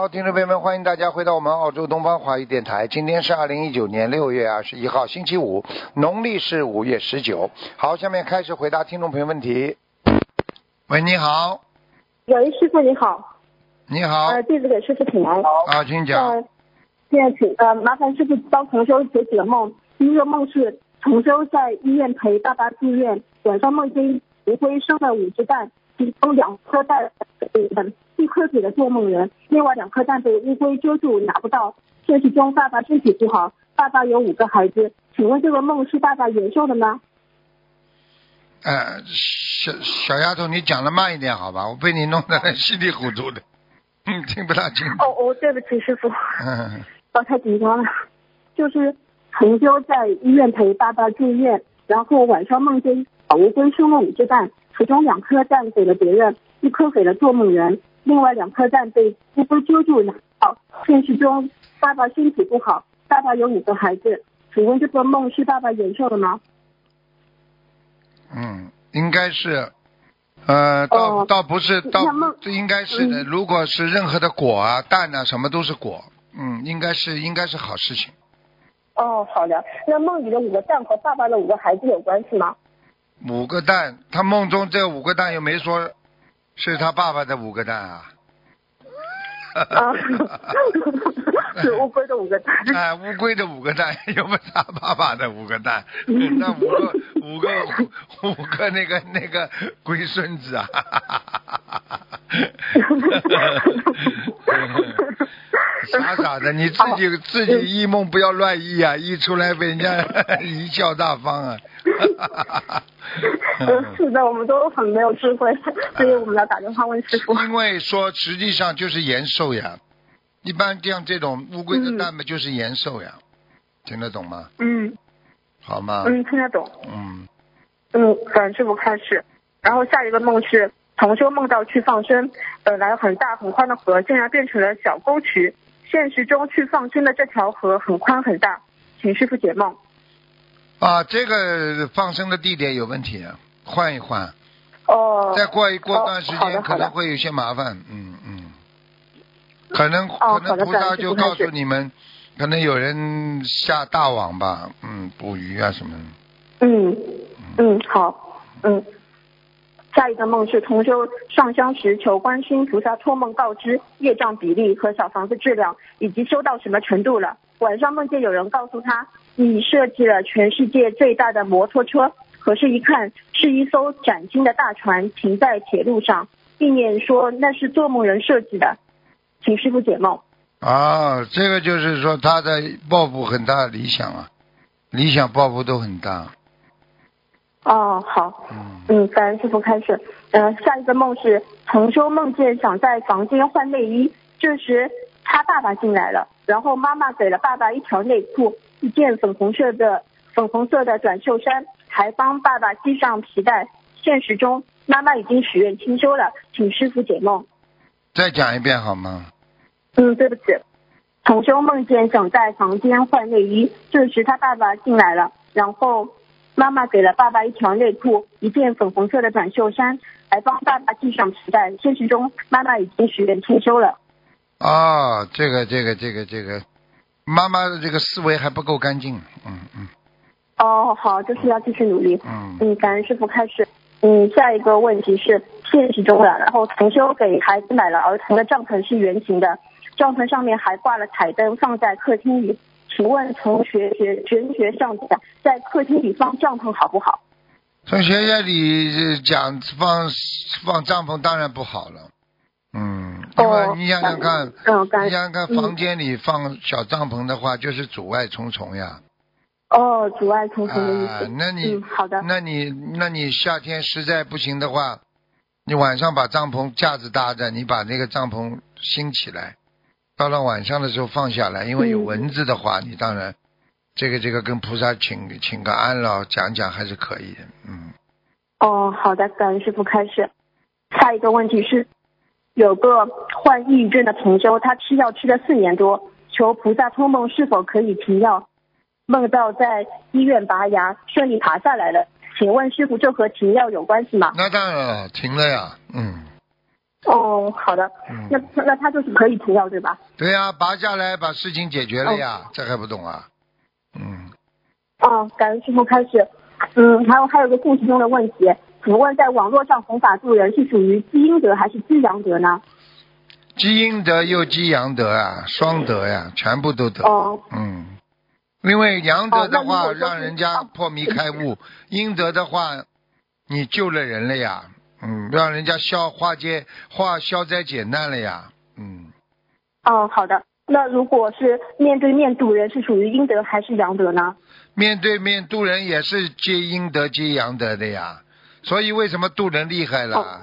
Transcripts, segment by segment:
好，听众朋友们，欢迎大家回到我们澳洲东方华语电台。今天是二零一九年六月二十一号，星期五，农历是五月十九。好，下面开始回答听众朋友问题。喂，你好，喂，师傅你好，你好，呃，弟子给师傅请安。啊，请讲。呃，现在请呃，麻烦师傅帮同修解几个梦。第一个梦是同修在医院陪爸爸住院，晚上梦见乌龟生了五只蛋，其中两颗蛋嗯一颗给了做梦人，另外两颗蛋被乌龟遮住拿不到。现实中爸爸身体不好，爸爸有五个孩子，请问这个梦是爸爸延寿的吗？呃，小小丫头，你讲的慢一点好吧？我被你弄得稀里糊涂的，嗯，听不大清楚。哦哦，对不起师傅。嗯，我太紧张了，就是同修在医院陪爸爸住院，然后晚上梦见小乌龟生了五只蛋，其中两颗蛋给了别人，一颗给了做梦人，另外两颗蛋被乌龟揪住拿到。现实中爸爸身体不好，爸爸有五个孩子，请问这个梦是爸爸延寿的吗？嗯，应该是，呃，倒、哦倒不是，倒这应该是的。嗯如果是任何的果啊、蛋啊，什么都是果，嗯，应该是应该是好事情。哦，好的。那梦里的五个蛋和爸爸的五个孩子有关系吗？五个蛋，他梦中这五个蛋又没说是他爸爸的五个蛋啊。啊，是乌龟的五个蛋。哎，乌龟的五个蛋，又不是他爸爸的五个蛋？那五个五个五个那个那个龟孙子啊！傻傻的，你自己自己一梦不要乱意啊，一出来被人家 贻笑大方啊！呃，是的，我们都很没有智慧，所以我们要打电话问师傅。因为说实际上就是延寿呀，一般像这种乌龟的蛋嘛就是延寿呀，听得懂吗？嗯好吗？嗯，听得懂。嗯嗯，感恩师傅开始。然后下一个梦是同修梦到去放生，本来很大很宽的河，竟然变成了小沟渠。现实中去放生的这条河很宽很大，请师傅解梦。啊，这个放生的地点有问题，啊，换一换，哦。再过一过哦段时间可能会有些麻烦，嗯嗯，可能哦可能菩萨就告诉你们，可能有人下大网吧，嗯，捕鱼啊什么的，嗯嗯，好，嗯。下一个梦是同修上香时求观世音菩萨托梦告知业障比例和小房子质量以及修到什么程度了。晚上梦见有人告诉他，你设计了全世界最大的摩托车，可是，一看是一艘崭新的大船停在铁路上，并念说那是做梦人设计的，请师傅解梦。啊，这个就是说他的抱负很大，理想啊，理想抱负都很大，哦，好。嗯嗯，感恩师傅开始。呃，下一个梦是同修梦见想在房间换内衣，这时他爸爸进来了，然后妈妈给了爸爸一条内裤、一件粉红色的粉红色的短袖衫，还帮爸爸系上皮带。现实中，妈妈已经许愿清修了，请师傅解梦。再讲一遍好吗？嗯，对不起，同修梦见想在房间换内衣，这时他爸爸进来了，然后妈妈给了爸爸一条内裤、一件粉红色的短袖衫，还帮爸爸系上皮带。现实中，妈妈已经许愿清修了。啊，这个这个这个这个，妈妈的这个思维还不够干净，嗯嗯哦，好，就是要继续努力。嗯，嗯，感恩师傅开始。嗯，下一个问题是现实中的，然后同修给孩子买了儿童的帐篷是圆形的，帐篷上面还挂了彩灯，放在客厅里。请问从学学玄学上讲，在客厅里放帐篷好不好？从学校里呃讲放放帐篷当然不好了，嗯，因为哦你想想看，你想想看，嗯房间里放小帐篷的话，就是阻碍重重呀。哦，阻碍重重的意思。，啊那你嗯，好的。那你那你夏天实在不行的话，你晚上把帐篷架子搭着，你把那个帐篷兴起来，到了晚上的时候放下来，因为有嗯蚊子的话，你当然这个这个跟菩萨请请个安了，讲讲还是可以的，嗯。哦，好的，感恩师傅开始。下一个问题是，有个患抑郁症的同修，他吃药吃了四年多，求菩萨托梦是否可以停药？梦到在医院拔牙，顺利爬下来了。请问师傅，这和停药有关系吗？那当然了，停了呀，嗯哦，好的，嗯，那那他就是可以停药对吧？对呀，拔下来把事情解决了呀，这还不懂啊？嗯，哦，感恩师傅开始。嗯，还有还有个故事中的问题，请问在网络上弘法度人是属于积阴德还是积阳德呢？积阴德又积阳德啊，双德呀，全部都得。哦嗯，因为阳德的话，让人家破迷开悟；阴德的话，你救了人了呀，嗯，让人家消化解化消灾解难了呀，嗯，哦，好的。那如果是面对面渡人，是属于阴德还是阳德呢？面对面渡人也是接阴德接阳德的呀，所以为什么渡人厉害了？哦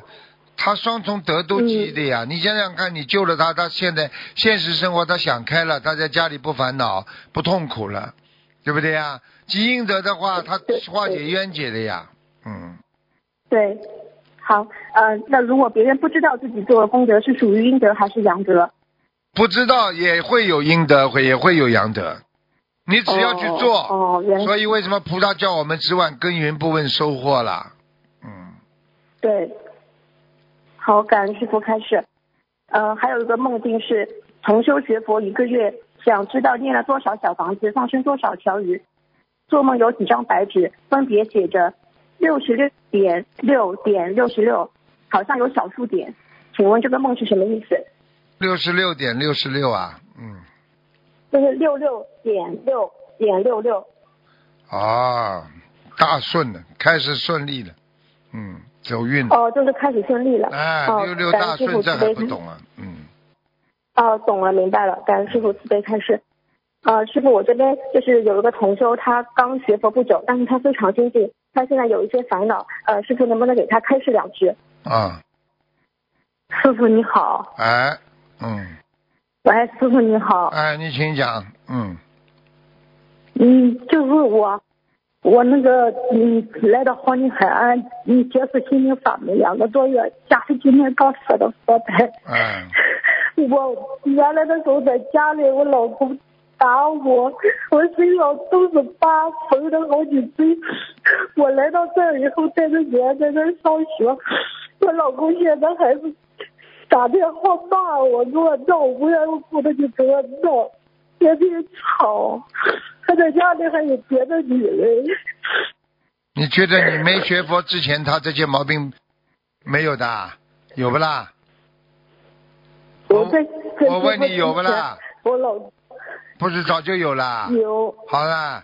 他双重德都积的呀！你想想看，你救了他，他现在现实生活他想开了，他在家里不烦恼不痛苦了，对不对呀？积阴德的话，他化解冤结的呀，嗯，对，好，呃，那如果别人不知道自己做的功德是属于阴德还是阳德？不知道也会有阴德，会也会有阳德，你只要去做。哦，所以为什么菩萨叫我们只管耕耘不问收获啦？嗯，对。好，感恩师傅开始。呃，还有一个梦境是重修学佛一个月，想知道念了多少小房子，放生多少条鱼。做梦有几张白纸，分别写着六十六点六点六十六，好像有小数点。请问这个梦是什么意思？六十六点六十六啊，嗯。就是六六点六点六六。啊，大顺了，开始顺利了，嗯，走运了，哦，就是开始顺利了。哎，哦六六大顺，这不懂啊，嗯，哦，懂了，明白了，感恩师傅慈悲开示。呃，师傅，我这边就是有一个同修，他刚学佛不久，但是他非常精进，他现在有一些烦恼，呃，师傅能不能给他开示两句？啊，师傅你好，哎，嗯，喂，师傅你好，哎，你请讲，嗯，嗯，就是我，我那个嗯来到黄金海岸，嗯接触心灵法门两个多月，家里今天刚设的佛台，哎，我原来的时候在家里，我老公打我，我身上都是疤，缝了好几针。我来到这儿以后，带着女儿在这儿上学，我老公现在还是打电话骂我，给我闹，无缘无故的就给我闹，天天吵，他在家里还有别的女人。你觉得你没学佛之前，他这些毛病没有的，有不啦？我在在我问你有不啦？我老不是早就有啦？有。好了，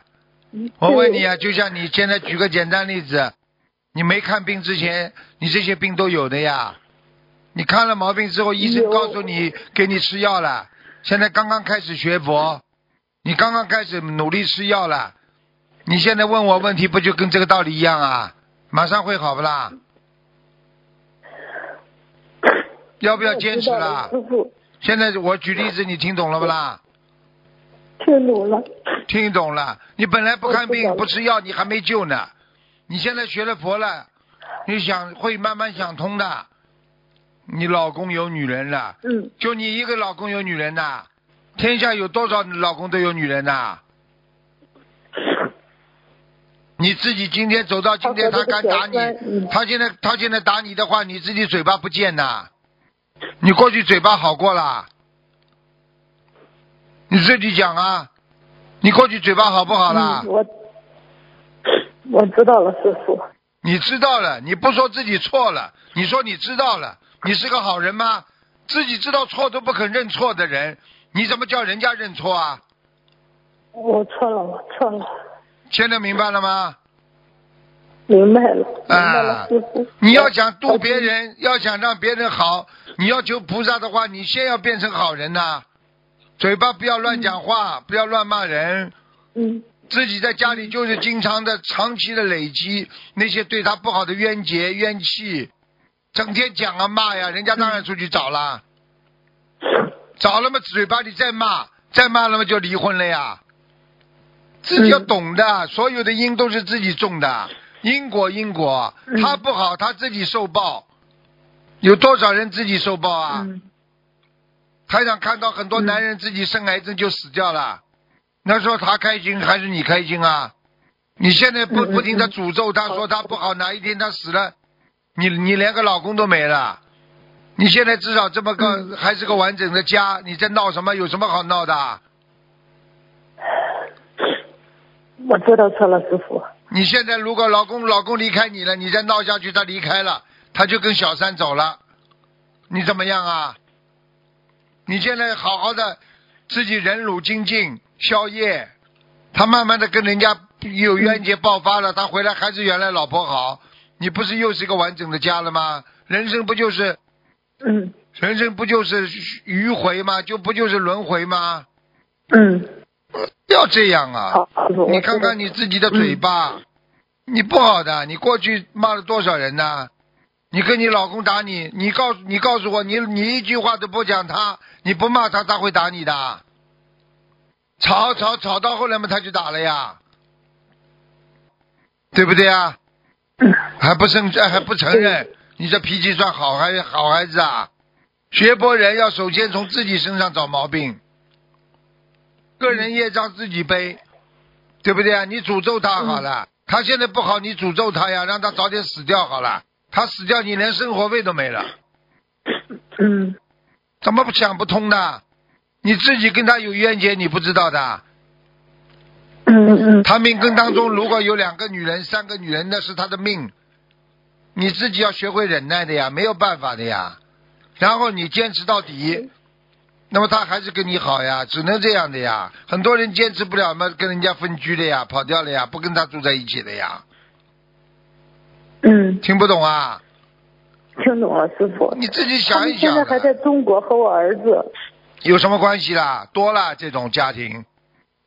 我问你啊，就像你现在举个简单例子，你没看病之前，你这些病都有的呀。你看了毛病之后，医生告诉你给你吃药了，现在刚刚开始学佛，你刚刚开始努力吃药了，你现在问我问题，不就跟这个道理一样啊？马上会好不啦？要不要坚持啦？现在我举例子，你听懂了不啦？听懂了。听懂了，你本来不看病不吃药，你还没救呢。你现在学了佛了，你想会慢慢想通的。你老公有女人了，嗯，就你一个老公有女人呐？天下有多少老公都有女人呐？你自己今天走到今天，他敢打你他现在他现在打你的话，你自己嘴巴不贱呐？你过去嘴巴好过啦？你自己讲啊，你过去嘴巴好不好啦？嗯、我我知道了，师傅。你知道了，你不说自己错了，你说你知道了，你是个好人吗？自己知道错都不肯认错的人，你怎么叫人家认错啊？我错了，我错了，现在明白了吗？明白了，明白啊。你要想渡别人，要想让别人好，你要求菩萨的话，你先要变成好人呐、嘴巴不要乱讲话，不要乱骂人，嗯。自己在家里就是经常的、长期的累积那些对他不好的冤结、冤气，整天讲啊骂呀，人家当然出去找啦，找了嘛，嘴巴里再骂，再骂了嘛就离婚了呀。自己要懂的，所有的因都是自己种的，因果因果，嗯。他不好他自己受报，有多少人自己受报啊？嗯台长看到很多嗯男人自己生癌症就死掉了，那时候他开心还是你开心啊？你现在不不停的嗯诅咒他，说他不好，哪一天他死了，你你连个老公都没了。你现在至少这么个、嗯还是个完整的家，你在闹什么？有什么好闹的啊？我知道错了，师傅。你现在如果老公老公离开你了，你再闹下去，他离开了，他就跟小三走了，你怎么样啊？你现在好好的自己忍辱精进消业，他慢慢的跟人家有冤结爆发了，他回来还是原来老婆好，你不是又是一个完整的家了吗？人生不就是嗯人生不就是迂回吗？就不就是轮回吗？嗯，要这样啊！你看看你自己的嘴巴，你不好的，你过去骂了多少人呢？你跟你老公打你，你告诉你告诉我，你你一句话都不讲他，你不骂他，他会打你的。吵吵吵到后来嘛，他就打了呀，对不对啊？嗯 还不承还不承认，你这脾气算好还好孩子啊？学佛人要首先从自己身上找毛病，个人业障自己背，对不对啊？你诅咒他好了，他现在不好，你诅咒他呀，让他早点死掉好了。他死掉，你连生活费都没了，嗯怎么不想不通呢？你自己跟他有冤结，你不知道的。嗯嗯他命根当中如果有两个女人、三个女人，那是他的命，你自己要学会忍耐的呀，没有办法的呀。然后你坚持到底，那么他还是跟你好呀，只能这样的呀。很多人坚持不了嘛，跟人家分居了呀，跑掉了呀，不跟他住在一起了呀，嗯，听不懂啊？听懂了，师傅。你自己想一想啊，现在还在中国和我儿子。有什么关系啦？多了这种家庭，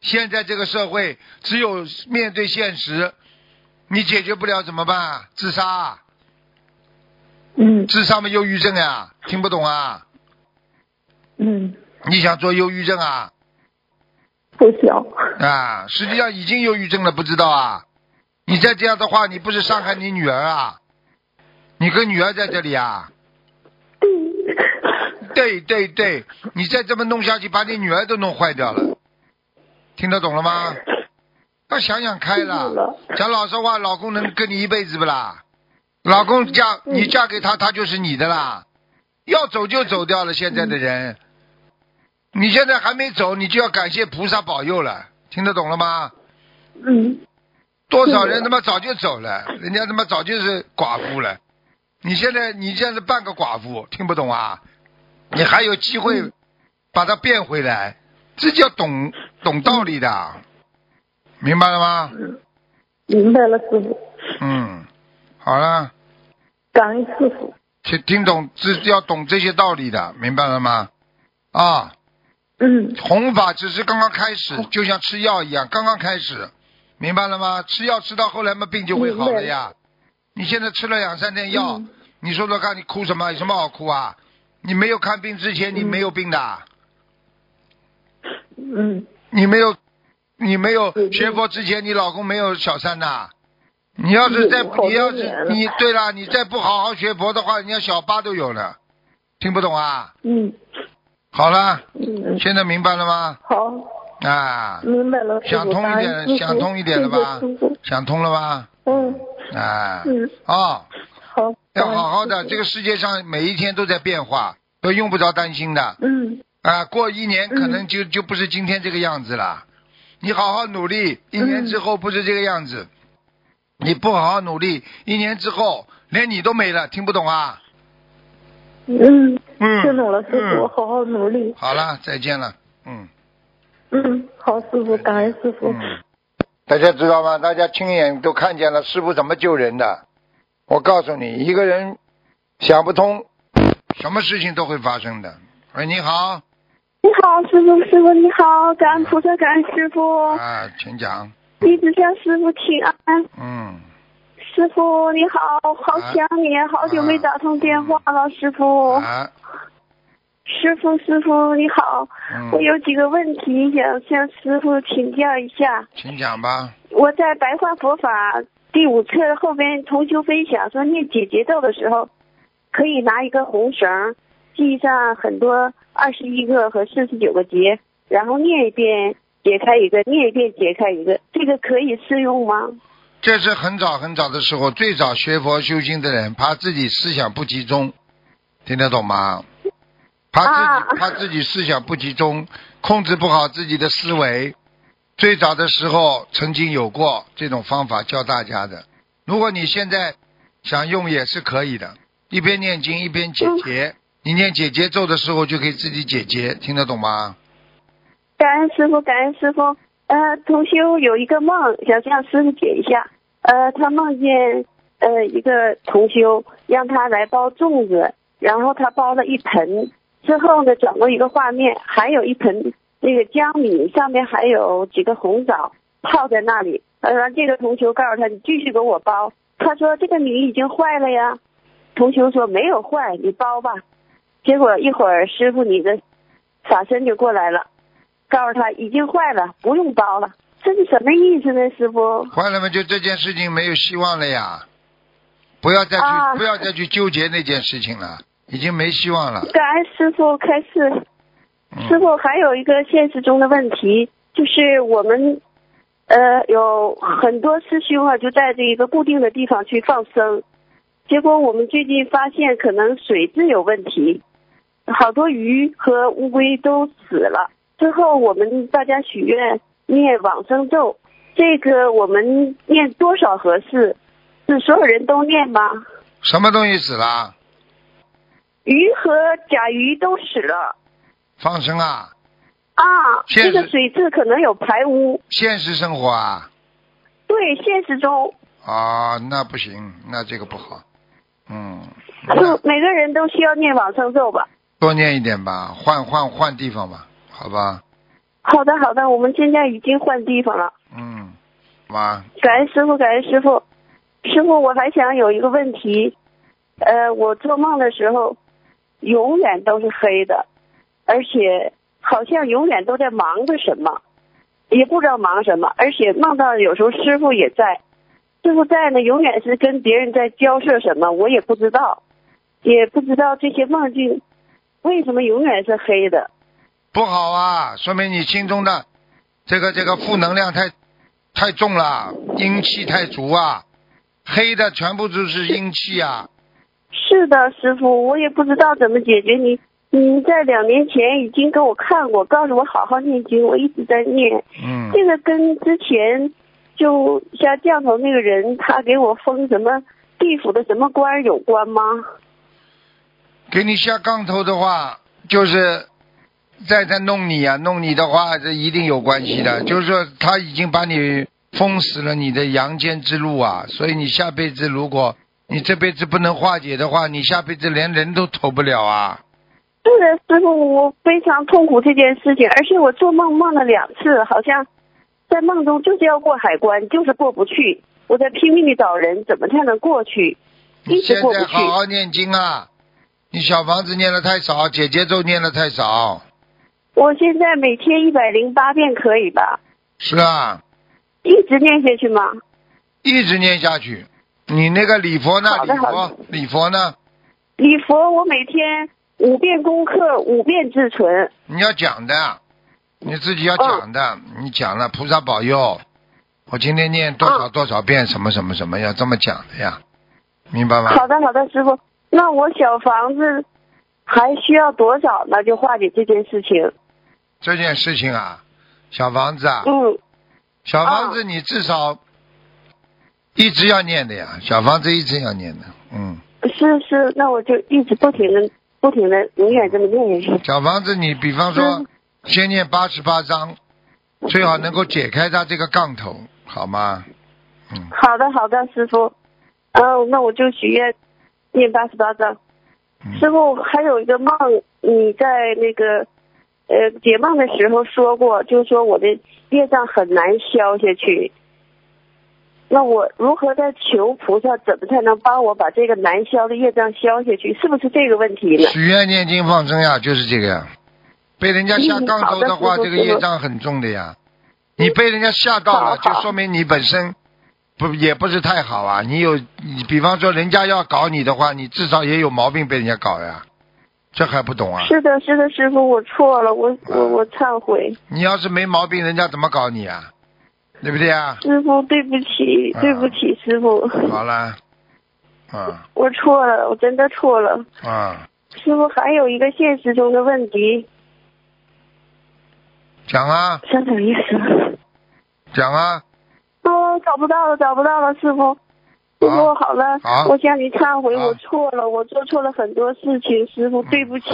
现在这个社会只有面对现实，你解决不了怎么办？自杀啊。嗯智商嘛，忧郁症呀，听不懂啊？嗯，你想做忧郁症啊？不想。啊，实际上已经忧郁症了，不知道啊？你再这样的话，你不是伤害你女儿啊？你跟女儿在这里啊？对对对，你再这么弄下去，把你女儿都弄坏掉了，听得懂了吗？要想想开了了。讲老实话，老公能跟你一辈子不啦？老公嫁嗯你嫁给他，他就是你的啦。要走就走掉了，现在的人，你现在还没走，你就要感谢菩萨保佑了，听得懂了吗？嗯多少人他妈早就走了，人家他妈早就是寡妇了。你现在你现在是半个寡妇，听不懂啊？你还有机会把它变回来，这叫懂懂道理的，明白了吗？嗯，明白了，师傅。嗯，好了，感恩师傅。听听懂这要懂这些道理的，明白了吗？啊，嗯弘法只是刚刚开始，就像吃药一样，刚刚开始，明白了吗？吃药吃到后来嘛，病就会好了呀。你现在吃了两三天药，嗯你说说看，你哭什么？有什么好哭啊？你没有看病之前，你嗯没有病的，嗯你没有，你没有嗯学佛之前，你老公没有小三呐。你要是再你要是你对了，你再不好好学佛的话，人家小八都有了，听不懂啊？嗯好了，嗯，现在明白了吗？好，啊，明白了，想通一点，想通一点了吧？想通了吧？嗯啊，嗯，哦，好。要好好的，这个世界上每一天都在变化，都用不着担心的。嗯啊，过一年可嗯能就就不是今天这个样子了。你好好努力，一年之后不是这个样子。你不好好努力，一年之后连你都没了，听不懂啊？嗯，嗯，听懂了，师傅，好好努力。好了，再见了。好，师傅，感恩师傅。嗯，大家知道吗？大家亲眼都看见了师傅怎么救人的。我告诉你，一个人想不通，什么事情都会发生的。喂，你好，你好，师傅，师傅你好，感恩菩萨，感恩师傅，啊，请讲。弟子向师傅请安。嗯，师傅你好，好想你，好久没打通电话了，师傅。啊，师傅，师傅你好，嗯我，有几个问题想向师傅请教一下。请讲吧。我在白话佛法第五册后边同修分享说，念解结咒的时候，可以拿一根红绳系上很多二十一个和四十九个结，然后念一遍解开一个，念一遍解开一个，这个可以适用吗？这是很早很早的时候，最早学佛修心的人，怕自己思想不集中，听得懂吗？怕自己、啊怕自己思想不集中，控制不好自己的思维。最早的时候曾经有过这种方法教大家的。如果你现在想用也是可以的，一边念经一边解结。你念解结咒的时候就可以自己解结，听得懂吗？感恩师傅，感恩师傅。呃，同修有一个梦，想向师傅解一下。呃，他梦见呃一个同修让他来包粽子，然后他包了一盆，之后呢转过一个画面，还有一盆那个江米，上面还有几个红枣泡在那里。呃，这个同修告诉他，你继续给我包。他说这个米已经坏了呀。同修说没有坏，你包吧。结果一会儿师傅你的法身就过来了。告诉他已经坏了，不用包了。这是什么意思呢，师傅？坏了嘛，就这件事情没有希望了呀！不要再去、啊不要再去纠结那件事情了，已经没希望了。感恩师傅开示。嗯、师傅还有一个现实中的问题，就是我们呃有很多师兄啊，就在这一个固定的地方去放生，结果我们最近发现可能水质有问题，好多鱼和乌龟都死了。之后我们大家许愿念往生咒，这个我们念多少合适？是所有人都念吗？什么东西死了？鱼和甲鱼都死了放生啊？啊！这个水质可能有排污。现实生活啊？对，现实中啊，那不行，那这个不好。嗯，就每个人都需要念往生咒吧。多念一点吧，换换换地方吧，好吧？好的，好的，我们现在已经换地方了。嗯，好吧。感恩师傅，感恩师傅。师傅，我还想有一个问题，呃，我做梦的时候永远都是黑的，而且好像永远都在忙着什么，也不知道忙什么，而且梦到有时候师傅也在，师傅在呢，永远是跟别人在交涉什么，我也不知道，也不知道这些梦境为什么永远是黑的。不好啊，说明你心中的这个这个负能量太太重了，阴气太足啊，黑的全部都是阴气啊。是的，师傅，我也不知道怎么解决你。你在两年前已经给我看过，告诉我好好念经，我一直在念。嗯，这个跟之前就下降头那个人，他给我封什么地府的什么官有关吗？给你下杠头的话，就是在在弄你啊，弄你的话，这一定有关系的。就是说他已经把你封死了你的阳间之路啊，所以你下辈子如果你这辈子不能化解的话，你下辈子连人都投不了啊。是的，师傅，我非常痛苦这件事情，而且我做梦梦了两次，好像在梦中就是要过海关，就是过不去。我在拼命的找人，怎么才能过去？你一直现在过不去。好好念经啊！你小房子念的太少，姐姐咒念的太少。我现在每天一百零八遍可以吧？是啊，一直念下去吗？一直念下去。你那个礼佛呢？礼佛，礼佛呢？礼佛我每天五遍功课，五遍自存。你要讲的，你自己要讲的。你讲了，菩萨保佑，我今天念多少嗯多少遍，什么什么什么，要这么讲的呀，明白吗？好的，好的，师傅。那我小房子还需要多少呢？就化解这件事情。这件事情啊，小房子啊，嗯，小房子你至少一直要念的呀，小房子一直要念的，嗯。是是，那我就一直不停的、不停的，永远这么念下去。小房子，你比方说嗯先念八十八章，最好能够解开他这个杠头，好吗？嗯，好的，好的，师傅。嗯，那我就许愿念八十八章。嗯师傅还有一个梦，你在那个呃解梦的时候说过，就是说我的业障很难消下去。那我如何在求菩萨，怎么才能帮我把这个难消的业障消下去？是不是这个问题呢？许愿念经放生呀，就是这个呀。被人家下杠头的话，嗯的这个业障很重的呀。你被人家吓到了，就说明你本身不也不是太好啊。你有你，比方说人家要搞你的话，你至少也有毛病被人家搞呀，这还不懂啊？是的，是的，师傅，我错了，我我我忏悔。你要是没毛病，人家怎么搞你啊？对不对啊？师傅，对不起，对不起，师傅。好了，啊我错了，我真的错了。啊，师傅，还有一个现实中的问题，讲啊什么意思？讲啊，哦，找不到了，找不到了，师傅。师傅，好了，好我向你忏悔，我错了，我做错了很多事情，师傅，对不起。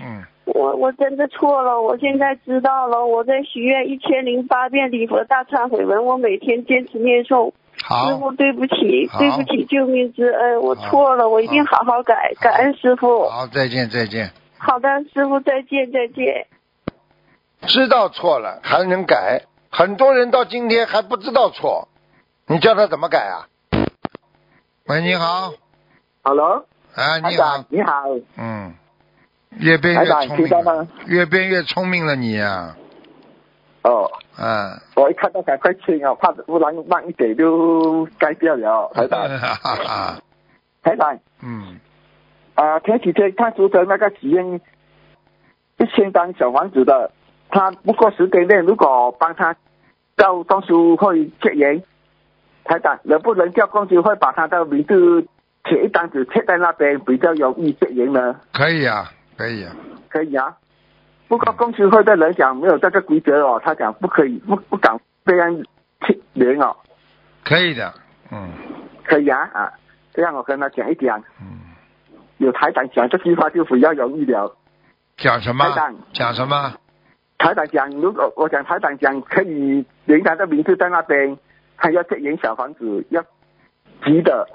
嗯，我我真的错了，我现在知道了。我在许愿一千零八遍礼佛大忏悔文，我每天坚持念诵。师傅，，对不起，对不起，救命之恩，我错了，我一定好好改，好感恩师傅。好，再见再见。好的，师傅再见再见。知道错了还能改，很多人到今天还不知道错，你叫他怎么改啊？喂，你好，Hello，哎，台你好，你好，嗯，越变越聪明了越变越聪明了你呀、哦，嗯，我一看到赶快清哦，怕不然慢一点就该掉了。台长，哈哈哈，台长，嗯，啊、前几天看书的那个许愿一千张小房子的，他不过十天内如果帮他叫公司会结缘，台长能不能叫公司会把他的名字写一张纸贴在那边，比较容易接人呢？可以啊，可以啊，可以啊。不过公司会的人讲没有这个规则哦，他讲不可以，不不敢这样去连哦，可以的，嗯可以啊啊，这样我跟他讲一讲，嗯，有台长讲这句话就比较容易了。讲什么台长？讲什么？台长讲，如果我讲台长讲可以连他的名字在那边，他要这人小房子要急的，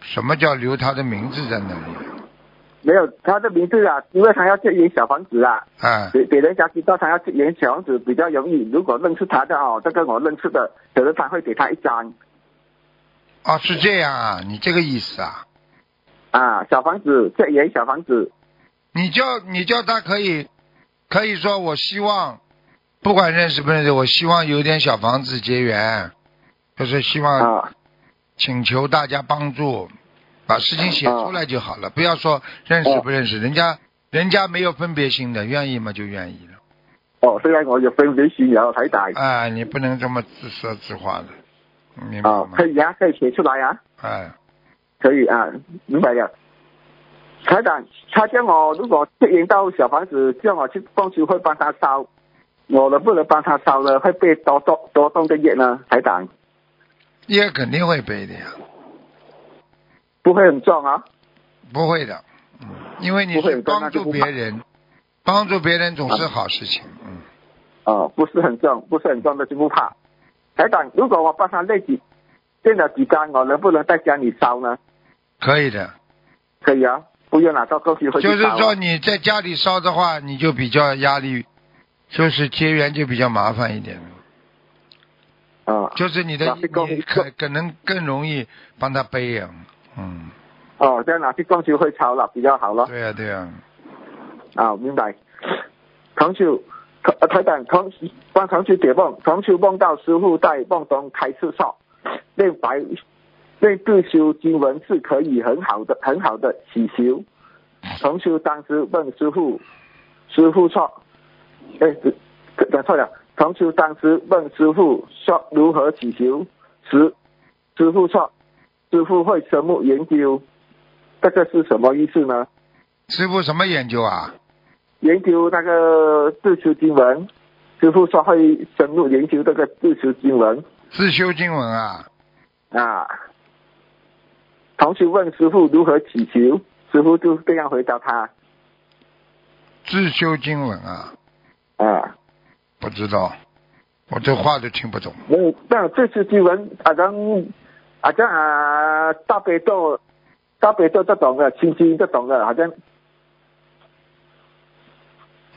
什么叫留他的名字在那里？没有他的名字啊，因为他要这人小房子啊，啊，给给人家知道他要这人小房子比较容易。如果认识他的哦，这个我认识的，可能他会给他一张。哦，是这样啊，你这个意思啊？啊，小房子，这人小房子，你叫你叫他可以，可以说我希望，不管认识不认识，我希望有点小房子结缘，就是希望啊请求大家帮助，把事情写出来就好了，不要说认识不认识，人家人家没有分别心的，愿意嘛就愿意了。哦，虽然我有分别心，然后台长哎，你不能这么自说自话的，明白啊，吗？可以啊，可以写出来啊，哎，可以啊，明白了。台长，他叫我如果接引到小房子，叫我去公司会帮他烧，我能不能帮他烧呢？会被多多多动的业呢？台长业肯定会背的呀，不会很重啊？不会的，嗯，因为你是帮助别人，帮助别人总是好事情，嗯。哦，不是很重，不是很重的就不怕。台长，如果我帮他累几练了几张，我能不能在家里烧呢？可以的，可以啊，不用拿到公司会去烧啊就是说你在家里烧的话，你就比较压力，就是结缘就比较麻烦一点，啊，就是你的你可可能更容易帮他背呀，嗯，哦，这样拿去公司会烧了比较好了。对呀、对呀、啊，明白。同修，台台长同帮同修解梦，同修梦到师傅在梦中开示说，练白练自修经文是可以很好的很好的起修。同修当时问师傅，师傅说，哎，讲错了。同修当时问师傅说如何祈求时，师傅说，师傅会深入研究，这个是什么意思呢？师傅什么研究啊？研究那个自修经文，师傅说会深入研究这个自修经文自修经文啊？啊。同学问师傅如何祈求，师傅就这样回答他自修经文啊？啊，不知道，我这话都听不懂。没有，那这次新闻好像好像啊大悲咒、大悲咒这种的，心经这种的，好像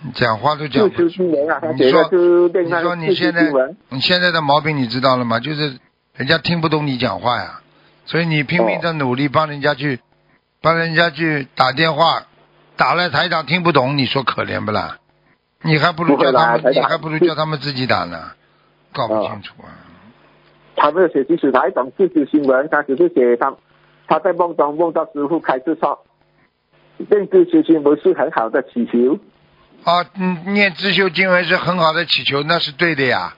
你讲话都讲不出经文啊，他你说，你现在你现在的毛病你知道了吗？就是人家听不懂你讲话呀，所以你拼命的努力帮人家去，帮人家去打电话，打了台长听不懂，你说可怜不啦？你还不如叫他你还不如叫他们自己打呢，搞不清楚啊。他没有写清楚哪一种自修新闻，他只是写他他在梦中梦到师傅开示说，念自修新闻是很好的祈求。啊，嗯，念自修经文是很好的祈求，那是对的呀，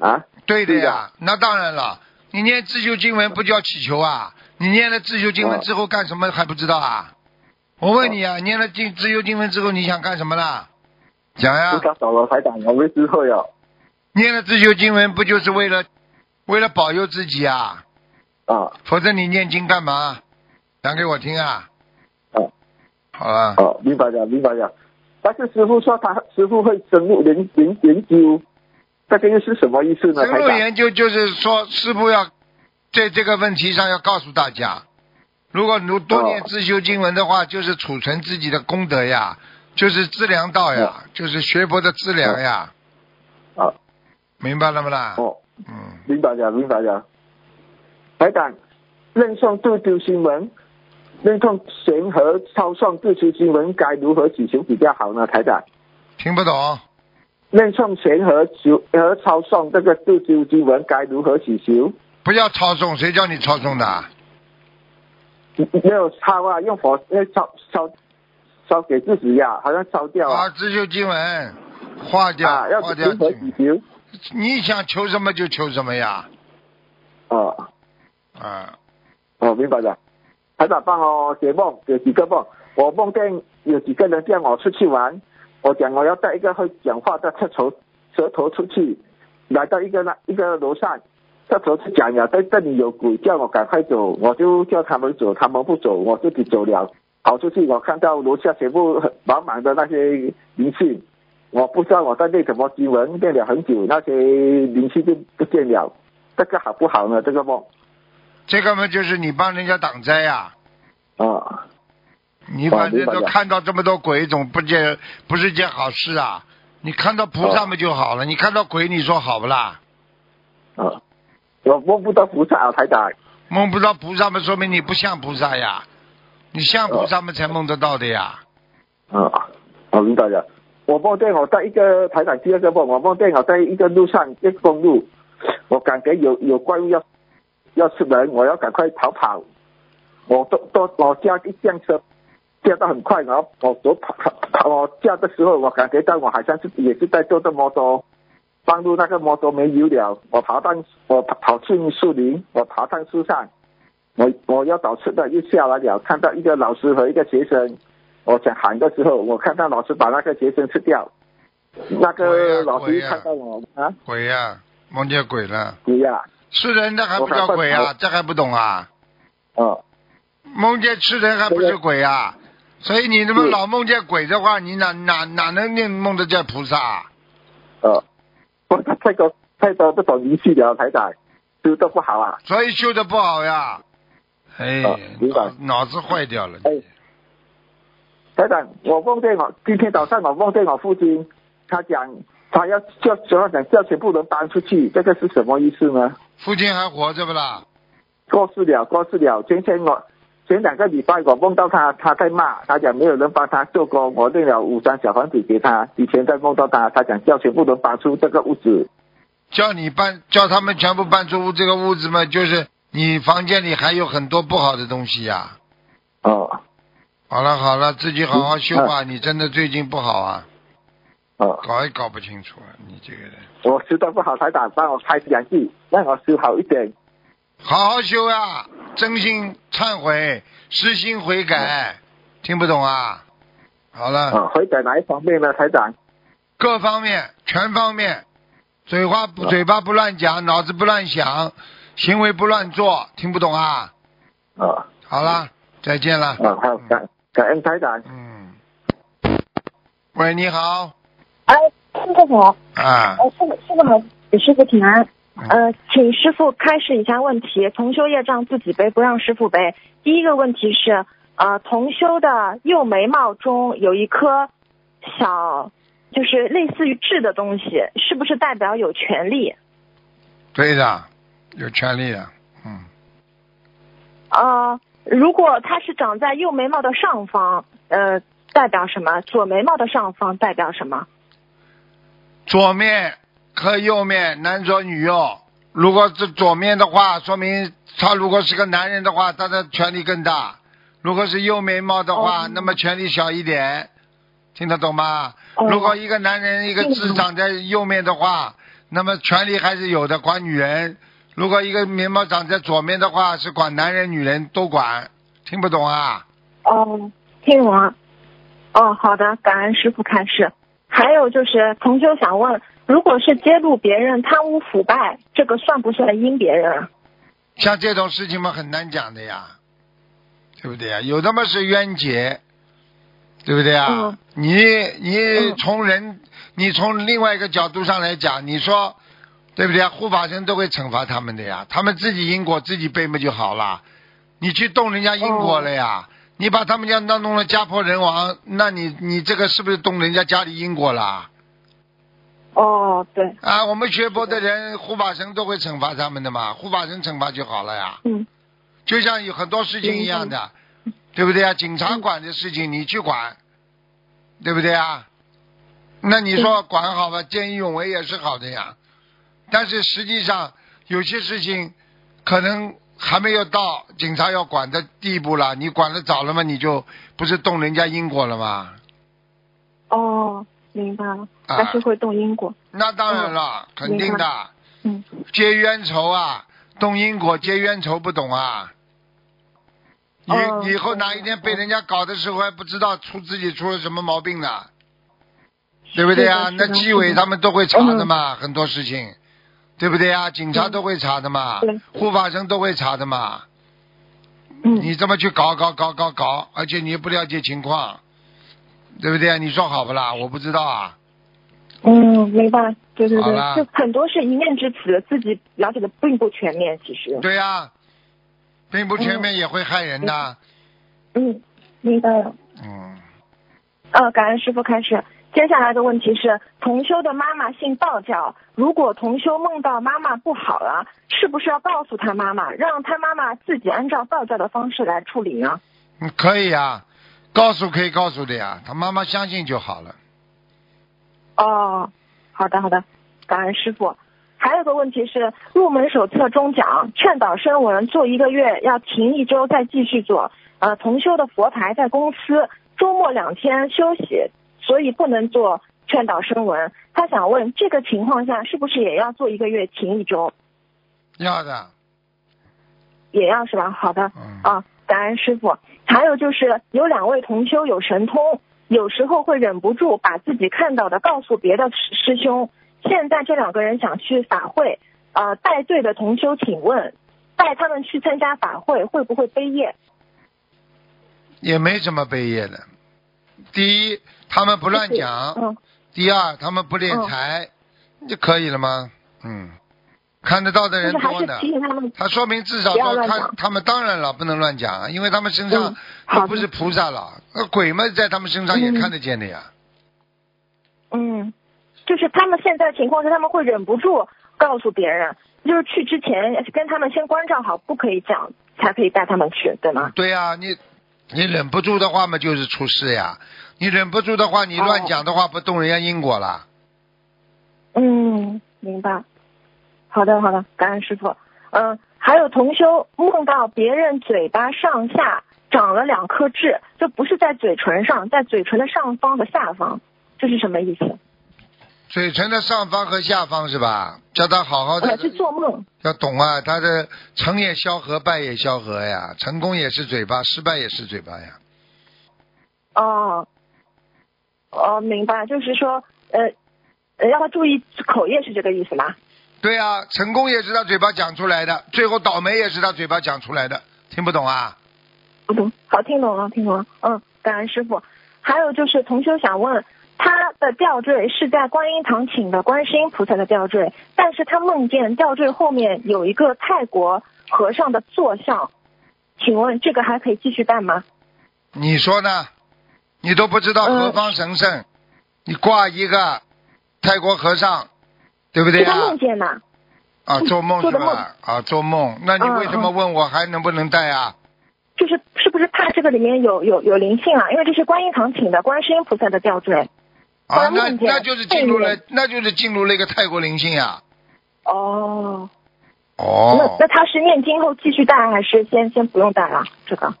啊，对的对呀，那当然了，你念自修经文不叫祈求啊？你念了自修经文之后干什么还不知道啊？我问你啊，念了经自修经文之后你想干什么啦？讲呀不，知道了，台长，我没智慧哦。念了自修经文不就是为了为了保佑自己啊？啊否则你念经干嘛？讲给我听啊！啊好了，哦，明白了，明白了。但是师傅说他师傅会深入研研研究，这个又是什么意思呢？深入？研究就是说，师傅要在这个问题上要告诉大家，如果你多念哦自修经文的话，就是储存自己的功德呀，就是资粮道呀，就是学佛的资粮呀，啊明白了吗啦？哦，嗯，明白了，明白了。台长，认诵度丢新闻，认诵贤和抄送自修新闻该如何祈求比较好呢？台长，听不懂，认诵贤和求和抄诵这个自修经文该如何祈求？不要抄诵，谁叫你抄诵的？没有抄啊，用火要烧烧烧给自己呀、好像烧掉啊，啊自修经文化掉，啊，要划掉如。何祈求？你想求什么就求什么呀，哦啊，哦，明白了。台长帮我解梦，有几个梦。我梦见有几个人叫我出去玩，我讲我要带一个会讲话的车头舌头出去，来到一个那一个楼上，这头是讲了，在这里有鬼，叫我赶快走，我就叫他们走，他们不走，我自己走了。跑出去，我看到楼下全部满满的那些灵性，我不知道我在念什么经文，念了很久，那些灵性就不见了。这个好不好呢？这个梦这个嘛就是你帮人家挡灾呀。啊。你反正都看到这么多鬼，总不见不是件好事啊！你看到菩萨嘛就好了，你看到鬼，你说好不啦？啊，我梦不到菩萨啊，台长。梦不到菩萨嘛，说明你不像菩萨呀。你像菩萨们，才梦得到的呀。啊，我明白了。我梦见我在一个台长第二个梦，我梦见我在一个路上，一个公路，我感觉有有怪物要要吃人，我要赶快逃跑。我都都我驾一辆车，驾得很快，然后我我跑跑，我驾的时候，我感觉到我好像是也是在坐着摩托，半路那个摩托没油了，我爬上我跑进树林，我爬上树上，我我要找吃的又下来了，看到一个老师和一个学生，我想喊的时候，我看到老师把那个学生吃掉，那个老师看到我啊，鬼呀、梦见鬼了，鬼呀、吃人的还不叫鬼啊？这还不懂啊？哦梦见吃人还不是鬼啊？所以你他妈老梦见鬼的话，你哪哪哪能念梦得见菩萨啊？哦，我太多太多这种仪式了，台长，修的不好啊。所以修的不好呀。哎哦，明白脑脑子坏掉了。哎台长，我梦见我今天早上我梦见我父亲，他讲他要叫叫讲叫全部人搬出去，这个是什么意思呢？父亲还活着不啦？过世了，过世了。今天我前两个礼拜我梦到他，他在骂，他讲没有人帮他做工，我订了五张小房子给他。以前在梦到他，他讲叫全部人搬出这个屋子。叫你搬，叫他们全部搬出这个屋子嘛，就是你房间里还有很多不好的东西呀、哦好了好了，自己好好修吧。你真的最近不好啊，哦，搞也搞不清楚啊，你这个人，我修的不好，台长帮我开两句，让我修好一点。好好修啊、真心忏悔，实心悔改，听不懂啊？好了，哦，悔改哪一方面呢，台长？各方面全方面，嘴巴不啊嘴巴不乱讲，脑子不乱想，行为不乱做，听不懂啊？啊好啦，再见了。啊，好，感感恩台长。嗯，喂，你好哎，师傅好，啊，哎，师傅师傅好，给师傅请安。嗯呃，请师傅开示以下问题。同修业障自己背，不让师傅背。第一个问题是，呃，同修的右眉毛中有一颗小，就是类似于痣的东西，是不是代表有权利？对的，有权利的，嗯，呃，如果它是长在右眉毛的上方，呃，代表什么？左眉毛的上方代表什么？左面和右面，男左女右，如果是左面的话，说明他如果是个男人的话，他的权力更大；如果是右眉毛的话，哦那么权力小一点。听得懂吗？哦如果一个男人一个痣长在右面的话，那么权力还是有的，管女人；如果一个眉毛长在左面的话，是管男人、女人都管。听不懂啊？哦，听懂了。哦，好的，感恩师傅开示。还有就是，同学想问，如果是揭露别人贪污腐败，这个算不算阴别人啊？像这种事情嘛，很难讲的呀，对不对呀？有的嘛是冤结，对不对啊？嗯你你嗯从人，你从另外一个角度上来讲，你说对不对啊？护法神都会惩罚他们的呀，他们自己因果自己背嘛就好了。你去动人家因果了呀？你把他们家弄弄了家破人亡，那你你这个是不是动人家家里因果了？哦，对，啊，我们学佛的人，护法神都会惩罚他们的嘛，护法神惩罚就好了呀。嗯，就像有很多事情一样的，对不对啊？警察管的事情你去管，对不对啊？那你说管好吧，见义勇为也是好的呀。但是实际上有些事情可能还没有到警察要管的地步了，你管的早了嘛，你就不是动人家因果了吗？哦，明白了，啊还是会动因果。那当然了，肯定的。嗯，结冤仇啊，动因果结冤仇，不懂啊？你、哦以后哪一天被人家搞的时候还不知道出自己出了什么毛病呢？对不对啊？那纪委他们都会查的嘛，很多事情，对不对啊？警察都会查的嘛对，护法神都会查的嘛。嗯，你这么去搞搞搞搞搞，而且你也不了解情况，对不对啊？你说好不啦？我不知道啊。嗯，明白。对对对，就很多是一面之词，自己了解的并不全面，其实。对呀、并不全面也会害人的。嗯，明白了。嗯。呃，感恩师傅开始。接下来的问题是，同修的妈妈信道教，如果同修梦到妈妈不好了，是不是要告诉他妈妈，让他妈妈自己按照道教的方式来处理呢？嗯，可以呀，告诉可以告诉的呀，他妈妈相信就好了。哦，好的好的，感恩师傅。还有个问题是，入门手册中讲，劝导声闻做一个月，要停一周再继续做。呃，同修的佛台在公司，周末两天休息，所以不能做劝导声闻。他想问，这个情况下是不是也要做一个月停一周？要的，也要是吧？好的。嗯，啊，感恩师傅。还有就是有两位同修有神通，有时候会忍不住把自己看到的告诉别的师师兄。现在这两个人想去法会，呃，带队的同修，请问带他们去参加法会会不会背业？也没什么背业的。第一，他们不乱讲；嗯，第二，他们不敛财，就可以了吗？嗯，看得到的人多呢。他说明至少不要说乱讲看他们当然了，不能乱讲啊，因为他们身上嗯好的又不是菩萨了，那鬼们在他们身上也嗯看得见的呀。嗯，就是他们现在情况是他们会忍不住告诉别人，就是去之前跟他们先关照好，不可以讲，才可以带他们去，对吗？对呀、你你忍不住的话嘛，就是出事呀。你忍不住的话，你乱哦讲的话，不动人家因果了。嗯，明白。好的，好的，感恩师傅。嗯，还有同修梦到别人嘴巴上下长了两颗痣，这不是在嘴唇上，在嘴唇的上方和下方，这是什么意思？嘴唇的上方和下方是吧？叫他好好的去，做梦。要懂啊，他的成也萧何，败也萧何呀。成功也是嘴巴，失败也是嘴巴呀。哦，哦，明白，就是说，呃，呃要他注意口业，是这个意思吗？对啊，成功也是他嘴巴讲出来的，最后倒霉也是他嘴巴讲出来的，听不懂啊？不懂，好，听懂了，听懂了。嗯，感恩师傅。还有就是同修想问，他的吊坠是在观音堂请的观世音菩萨的吊坠，但是他梦见吊坠后面有一个泰国和尚的坐像，请问这个还可以继续办吗？你说呢？你都不知道嗯何方神圣，你挂一个泰国和尚，对不对啊是他梦？见的。啊，做梦是吧？啊，做梦。那你嗯为什么问我还能不能带啊？就是是不是怕这个里面有有有灵性啊？因为这是观音堂请的观世音菩萨的吊坠。啊，那那就是进入了，那就是进入了一个泰国灵性呀。哦，那哦，那那他是念经后继续带，还是先先不用带了？这个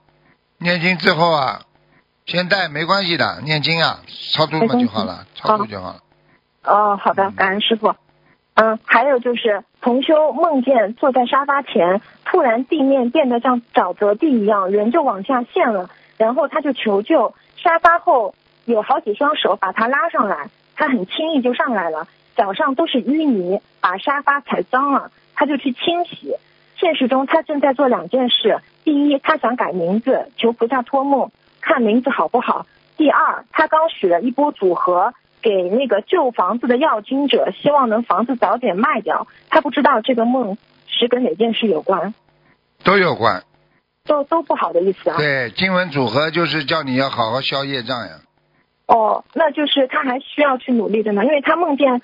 念经之后啊，先带没关系的，念经啊，超度嘛就好了，超度就好了。哦，好的，感恩师傅。嗯，还有就是同修梦见坐在沙发前，突然地面变得像沼泽地一样，人就往下陷了，然后他就求救，沙发后有好几双手把他拉上来，他很轻易就上来了，脚上都是淤泥，把沙发踩脏了，他就去清洗。现实中他正在做两件事：第一，他想改名字，求菩萨托梦，看名字好不好；第二，他刚许了一波组合。给那个旧房子的要经者，希望能房子早点卖掉。他不知道这个梦是跟哪件事有关，都有关。都都不好的意思啊。对，经文组合就是叫你要好好消业障呀。哦，那就是他还需要去努力的呢，因为他梦见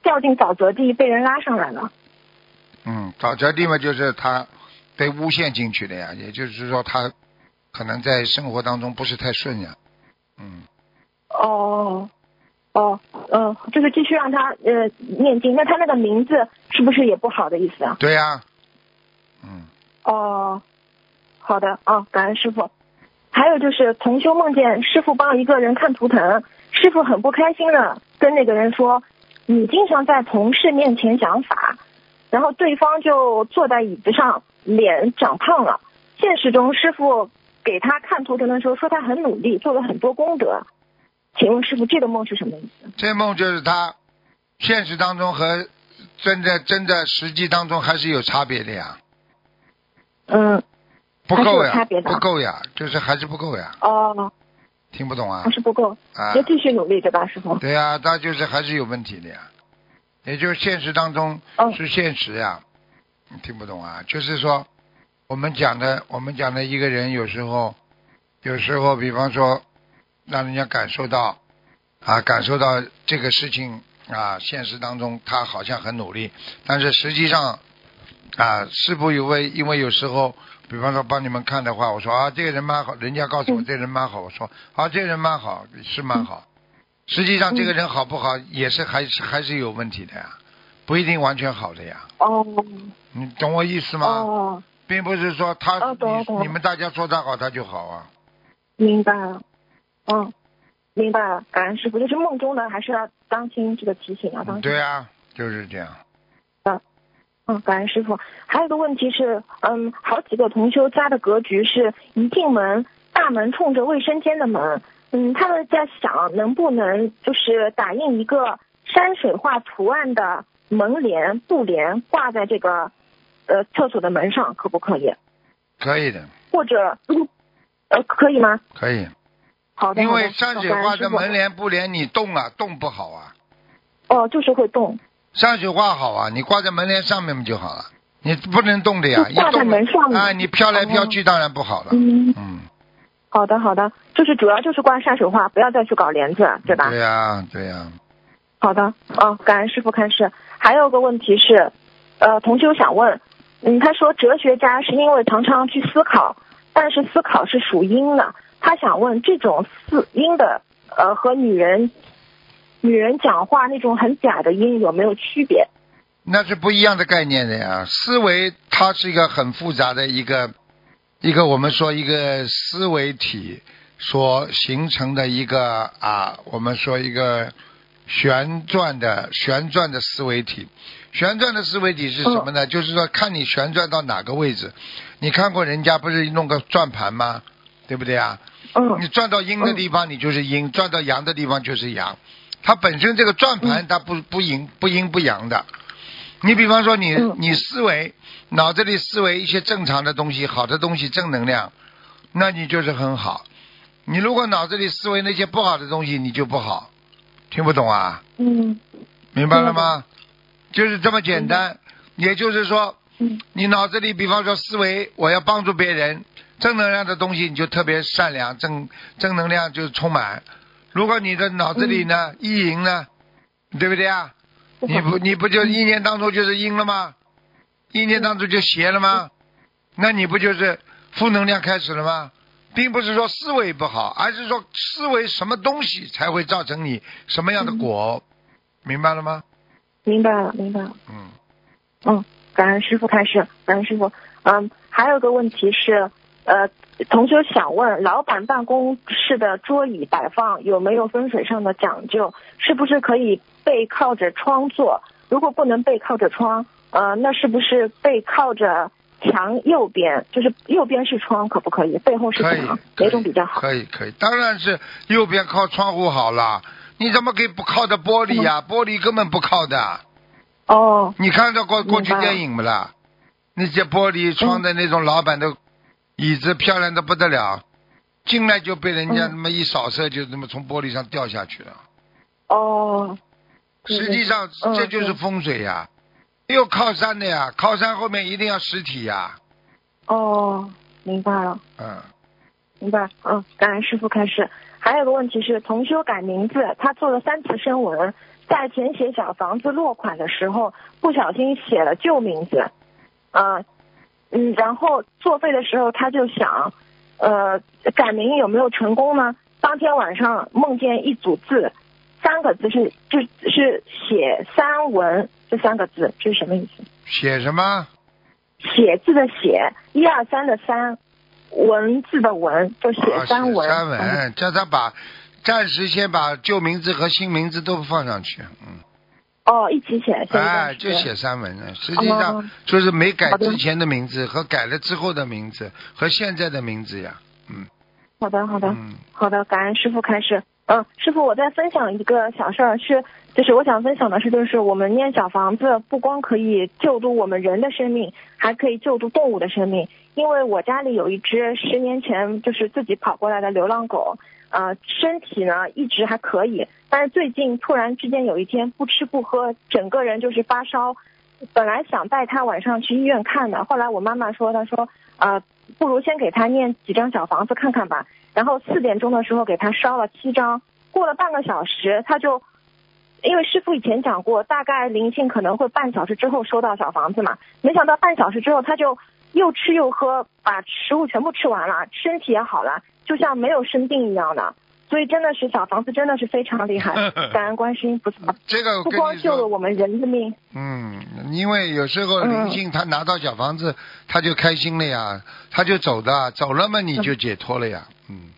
掉进沼泽地，被人拉上来了。嗯，沼泽地嘛，就是他被诬陷进去的呀，也就是说他可能在生活当中不是太顺呀。嗯，哦。哦，嗯，就是继续让他呃念经，那他那个名字是不是也不好的意思啊？对呀、嗯，哦，好的，哦，感恩师傅。还有就是同修梦见师傅帮一个人看图腾，师傅很不开心的跟那个人说：“你经常在同事面前讲法。”然后对方就坐在椅子上，脸长胖了。现实中师傅给他看图腾的时候说他很努力，做了很多功德。请问师傅，这个梦是什么意思？这梦就是他现实当中和真的真的实际当中还是有差别的呀，嗯，不够呀差别，的不够呀，就是还是不够呀，哦，听不懂啊还？是不够，啊，要继续努力，对吧，师傅？对呀、他就是还是有问题的呀，也就是现实当中哦是现实呀，你听不懂啊？就是说我们讲的我们讲的一个人有时候有时候比方说让人家感受到啊感受到这个事情啊现实当中他好像很努力，但是实际上啊是不有为因为有时候。比方说帮你们看的话，我说啊，这个人蛮好，人家告诉我嗯这个人蛮好，我说啊，这个人蛮好，是蛮好。实际上这个人好不好，也是还是还是有问题的呀，不一定完全好的呀。哦你懂我意思吗？哦，并不是说他、哦你你们大家说他好，他就好啊。明白了，嗯，明白了，感恩师傅，就是梦中呢，还是要当心这个提醒，要当心。对啊，就是这样。嗯，感恩师傅。还有一个问题是，嗯，好几个同修家的格局是一进门，大门冲着卫生间的门，嗯，他们在想能不能就是打印一个山水画图案的门帘、布帘挂在这个呃厕所的门上，可不可以？可以的，或者，嗯呃，可以吗？可以。好的，因为山水画的门帘、布帘，你动啊，动不好啊。哦，就是会动，山水画好啊，你挂在门帘上面不就好了，你不能动的呀，挂在动门上面啊，你飘来飘去当然不好了。嗯，嗯，好的好的，就是主要就是挂山水画，不要再去搞帘子，对吧？对呀、对呀、好的，哦，感恩师傅开示。还有个问题是，呃，同修想问，嗯，他说哲学家是因为常常去思考，但是思考是属阴的，他想问这种思阴的，呃，和女人女人讲话那种很假的阴有没有区别？那是不一样的概念的呀。思维它是一个很复杂的一个一个我们说一个思维体所形成的一个啊，我们说一个旋转的旋转的思维体。旋转的思维体是什么呢？就是说看你旋转到哪个位置。你看过人家不是弄个转盘吗？对不对啊？嗯你转到阴的地方，你就是阴；转到阳的地方就是阳。它本身这个转盘，它不不阴不阴不阳的。你比方说你嗯你思维脑子里思维一些正常的东西、好的东西、正能量，那你就是很好。你如果脑子里思维那些不好的东西，你就不好。听不懂啊？嗯明白了吗？就是这么简单。也就是说，嗯你脑子里比方说思维我要帮助别人，正能量的东西你就特别善良，正正能量就充满。如果你的脑子里呢意淫呢，对不对啊？你不你不就意念当中就是阴了吗？意念当中就邪了吗？那你不就是负能量开始了吗？并不是说思维不好，而是说思维什么东西才会造成你什么样的果，明白了吗？明白了明白了。嗯，嗯，感恩师傅开始，感恩师傅。嗯，还有个问题是，呃，同学想问，老板办公室的桌椅摆放有没有风水上的讲究？是不是可以背靠着窗坐？如果不能背靠着窗，呃，那是不是背靠着墙右边？就是右边是窗，可不可以？背后是墙，，哪种比较好？可以可以，当然是右边靠窗户好了。你怎么可以不靠着玻璃呀、玻璃根本不靠的。哦，你看到过过去电影不啦？那些玻璃窗的那种老板的椅子漂亮的不得了，进来就被人家嗯那么一扫射，就那么从玻璃上掉下去了。哦，实际上嗯这就是风水呀，有靠山的呀，靠山后面一定要实体呀，哦，明白了。嗯，明白，嗯，感恩师傅开始。还有个问题是，同修改名字，他做了三次声纹，在填写小房子落款的时候，不小心写了旧名字，呃，嗯，然后作废的时候他就想，呃，改名有没有成功呢？当天晚上梦见一组字，三个字是就是写三文这三个字，这是什么意思？写什么？写字的写，一二三的三，文字的文，就写啊三文。写三嗯文，叫他把暂时先把旧名字和新名字都放上去，嗯，哦，一起写，哎，就写三文了。实际哦上就是没改之前的名字和改了之后的名字和现在的名字呀，嗯好的，好的，嗯，好的，感恩师傅开始。嗯，师傅，我再分享一个小事儿，是就是我想分享的是，就是我们念小房子不光可以救度我们人的生命，还可以救度动物的生命。因为我家里有一只十年前就是自己跑过来的流浪狗，呃，身体呢一直还可以，但是最近突然之间有一天不吃不喝，整个人就是发烧。本来想带它晚上去医院看的，后来我妈妈说，她说，呃，不如先给他念几张小房子看看吧。然后四点钟的时候给他烧了七张，过了半个小时他就，因为师傅以前讲过，大概灵性可能会半小时之后收到小房子嘛，没想到半小时之后他就又吃又喝，把食物全部吃完了，身体也好了，就像没有生病一样的。所以真的是小房子真的是非常厉害，感恩观世音菩萨，这个不光救了我们人的命，嗯，因为有时候嗯灵性他拿到小房子，他就开心了呀，他就走的，走了嘛你就解脱了呀，嗯。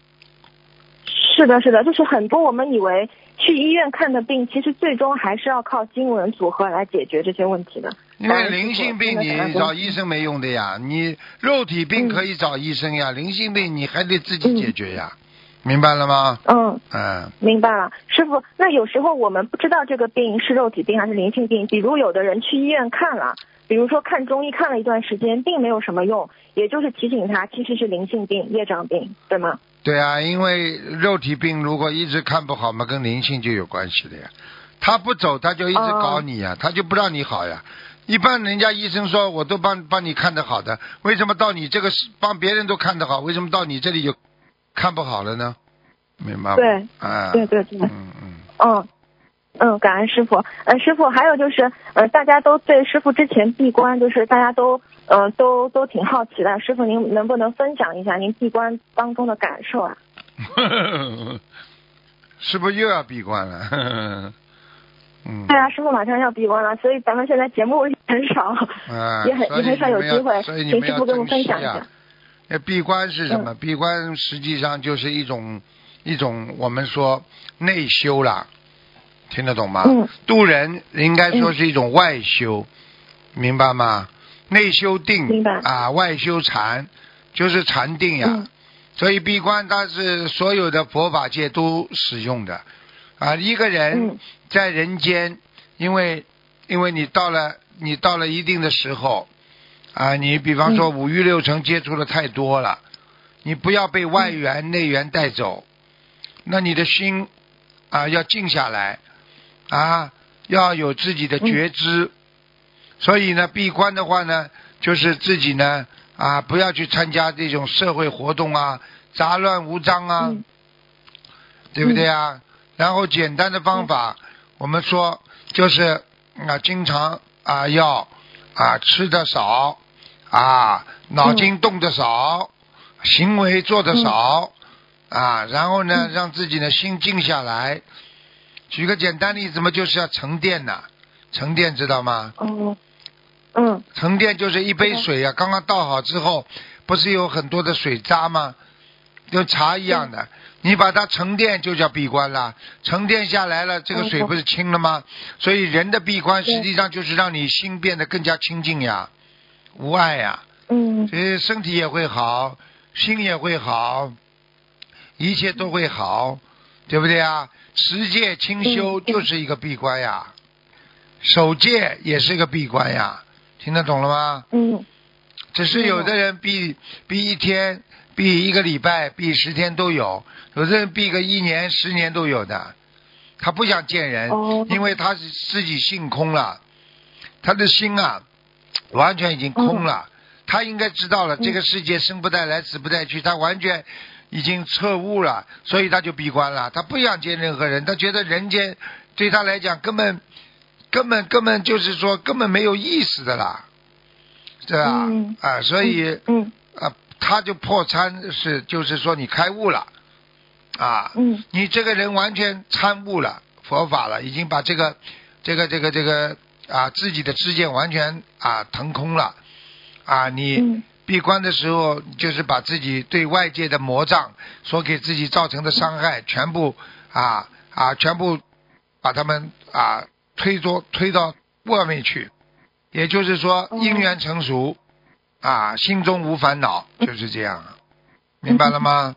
是的，是的，就是很多我们以为去医院看的病，其实最终还是要靠经文组合来解决这些问题的。因为灵性病你找医生没用的呀，你肉体病可以找医生呀，灵性病你还得自己解决呀，明白了吗？嗯，嗯，明白了，师傅。那有时候我们不知道这个病是肉体病还是灵性病，比如有的人去医院看了，比如说看中医看了一段时间，并没有什么用，也就是提醒他其实是灵性病、业障病，对吗？对啊，因为肉体病如果一直看不好嘛，跟灵性就有关系的呀。他不走，他就一直搞你呀，他就不让你好呀。一般人家医生说我都帮帮你看得好的，为什么到你这个帮别人都看得好，为什么到你这里就看不好了呢？明白吗？对啊，对对对嗯嗯。嗯。嗯，感恩师傅。呃，师傅，还有就是，呃，大家都对师傅之前闭关，就是大家都，呃，都都挺好奇的。师傅，您能不能分享一下您闭关当中的感受啊？是不是又要闭关了？嗯。对啊，师傅马上要闭关了，所以咱们现在节目也很少，啊，也很也很少有机会，所以你们要珍惜啊分享一下。呃，闭关是什么？闭关实际上就是一种一种我们说内修啦，听得懂吗？嗯渡人应该说是一种外修，明白吗？内修定，明白啊，外修禅，就是禅定呀。嗯所以闭关它是所有的佛法界都使用的啊。一个人嗯在人间，因为因为你到了你到了一定的时候啊，你比方说五欲六尘接触的太多了，你不要被外缘、内缘带走，那你的心啊要静下来啊，要有自己的觉知。所以呢，闭关的话呢，就是自己呢啊，不要去参加这种社会活动啊，杂乱无章啊，嗯。对不对啊？然后简单的方法，我们说就是啊，经常啊要啊吃的少啊，脑筋动的少，行为做的少啊，然后呢，让自己的心静下来。举个简单例子嘛，就是要沉淀呐、沉淀知道吗？嗯，嗯。沉淀就是一杯水呀、刚刚倒好之后，不是有很多的水渣吗？跟茶一样的，你把它沉淀就叫闭关了。沉淀下来了，这个水嗯不是清了吗？所以人的闭关实际上就是让你心变得更加清净呀，无碍呀，嗯所以身体也会好，心也会好，一切都会好，对不对啊？持戒清修就是一个闭关呀，守戒也是一个闭关呀，听得懂了吗？嗯只是有的人闭闭一天、闭一个礼拜、闭十天都有，有的人闭个一年、十年都有的。他不想见人，哦因为他是自己性空了，他的心啊完全已经空了。他应该知道了，这个世界生不带来，死不带去，他完全已经彻悟了，所以他就闭关了。他不想见任何人，他觉得人间对他来讲根本根本根本就是说根本没有意思的啦，对吧？嗯啊，所以嗯啊，他就破参是就是说你开悟了。啊，嗯。你这个人完全参悟了佛法了，已经把这个这个这个这个啊自己的知见完全啊腾空了。啊，你嗯。闭关的时候就是把自己对外界的魔障所给自己造成的伤害全部啊啊全部把他们啊推着推到外面去，也就是说哦。因缘成熟啊，心中无烦恼，就是这样，明白了吗？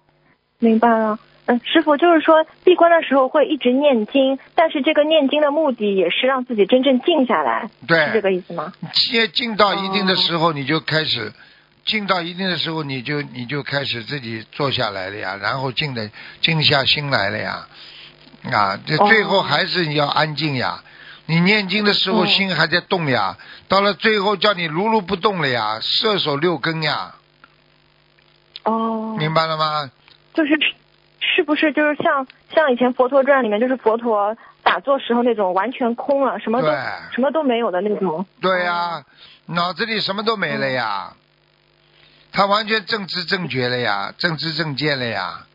明白了。嗯，师傅就是说，闭关的时候会一直念经，但是这个念经的目的也是让自己真正静下来，对是这，个意思吗？进进到一定的时候，你就开始，静到一定的时候，你就你就开始自己坐下来了呀，然后静的静下心来了呀，啊，这哦最后还是你要安静呀。你念经的时候嗯。心还在动呀，到了最后叫你如如不动了呀，射手六根呀，哦，明白了吗？就是是不是就是像像以前《佛陀传》里面，就是佛陀打坐时候那种完全空了，什么都什么都没有的那种。对呀、脑子里什么都没了呀，他完全正知正觉了呀，正知正见了呀，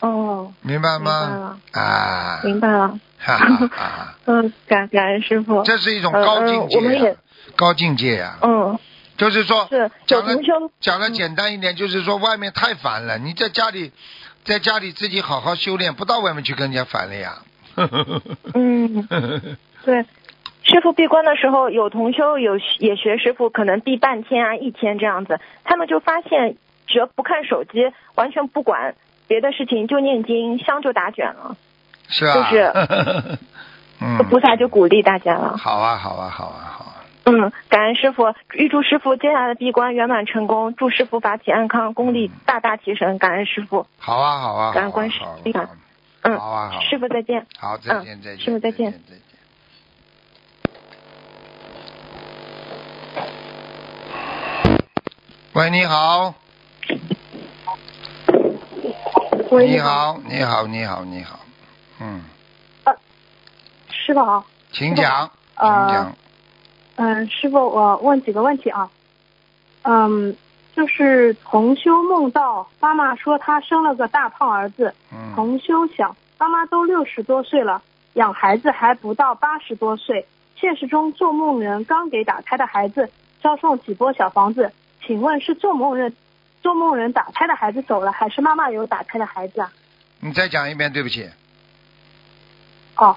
哦，明白吗？明白了。啊，明白了。哈哈哈，嗯，感感恩师傅。这是一种高境界高境界呀、嗯，就是说是有讲了同修。讲的简单一点，就是说外面太烦了，你在家里，在家里自己好好修炼，不到外面去跟人家烦了呀。嗯，对。师傅闭关的时候，有同修有也学师傅，可能闭半天啊、一天这样子，他们就发现，只要不看手机，完全不管别的事情，就念经，香就打卷了。是啊。就是 嗯。菩萨就鼓励大家了。好啊，好啊，好啊，好啊。嗯，感恩师傅，预祝师傅接下来的闭关圆满成功，祝师傅法体安康，功力大大提升。感恩师傅，好啊，好啊，感恩观世好啊音好啊嗯，好啊师傅再见。好，再见，嗯再见，师傅再见再见。喂，你好，喂，你，好，你好，你好，你好，嗯，师傅好。请讲，请呃讲，嗯，师傅，我问几个问题啊。嗯，就是同修梦到妈妈说她生了个大胖儿子，嗯，同修想，妈妈都六十多岁了，养孩子还不到八十多岁。现实中做梦人刚给打胎的孩子烧送几波小房子，请问是做梦人做梦人打胎的孩子走了，还是妈妈有打胎的孩子啊？你再讲一遍，对不起，哦，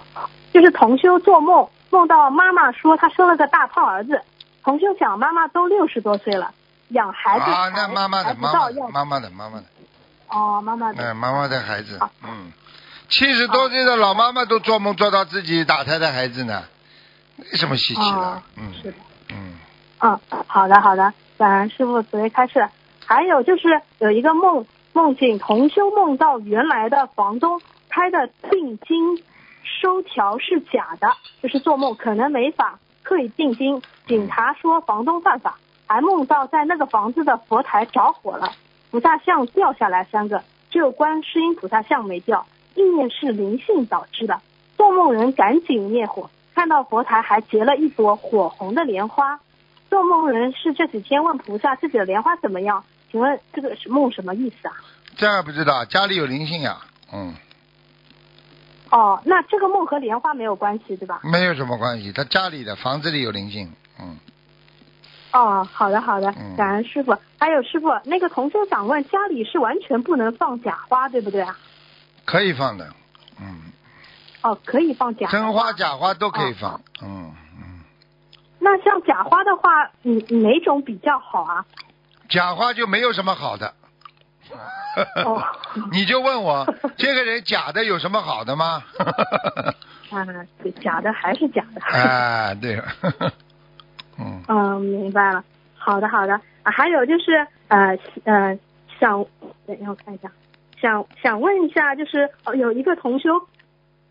就是同修做梦，梦到妈妈说她生了个大胖儿子。同修想，妈妈都六十多岁了，养孩子、啊，那妈妈的，妈妈的，妈妈的，妈妈的，哦，妈妈的。嗯，妈妈的孩子好，嗯，七十多岁的老妈妈都做梦做到自己打胎的孩子呢，没什么稀奇的哦，嗯是的。嗯，嗯，好的好的，感恩师傅慈悲开示。还有就是有一个梦，梦境同修梦到原来的房东开的定金收条是假的，就是做梦可能没法刻意定金。警察说房东犯法，还梦到在那个房子的佛台着火了，菩萨像掉下来三个，只有观世音菩萨像没掉，意念是灵性导致的。做梦人赶紧灭火，看到佛台还结了一朵火红的莲花。做梦人是这几天问菩萨自己的莲花怎么样？请问这个是梦什么意思啊？这不知道，家里有灵性呀，嗯，哦，那这个梦和莲花没有关系对吧？没有什么关系，他家里的房子里有灵性，嗯，哦，好的好的嗯，感恩师傅。还有师傅，那个同修想问，家里是完全不能放假花，对不对啊？可以放的，嗯，哦，可以放假真花假花都可以放，嗯嗯，那像假花的话，嗯，哪种比较好啊？假花就没有什么好的。哦你就问我这个人假的有什么好的吗？啊，对，假的还是假的。哎，对了，嗯，嗯，明白了。好的，好的。啊，还有就是呃呃，想等一下我看一下，想想问一下，就是哦有一个同修，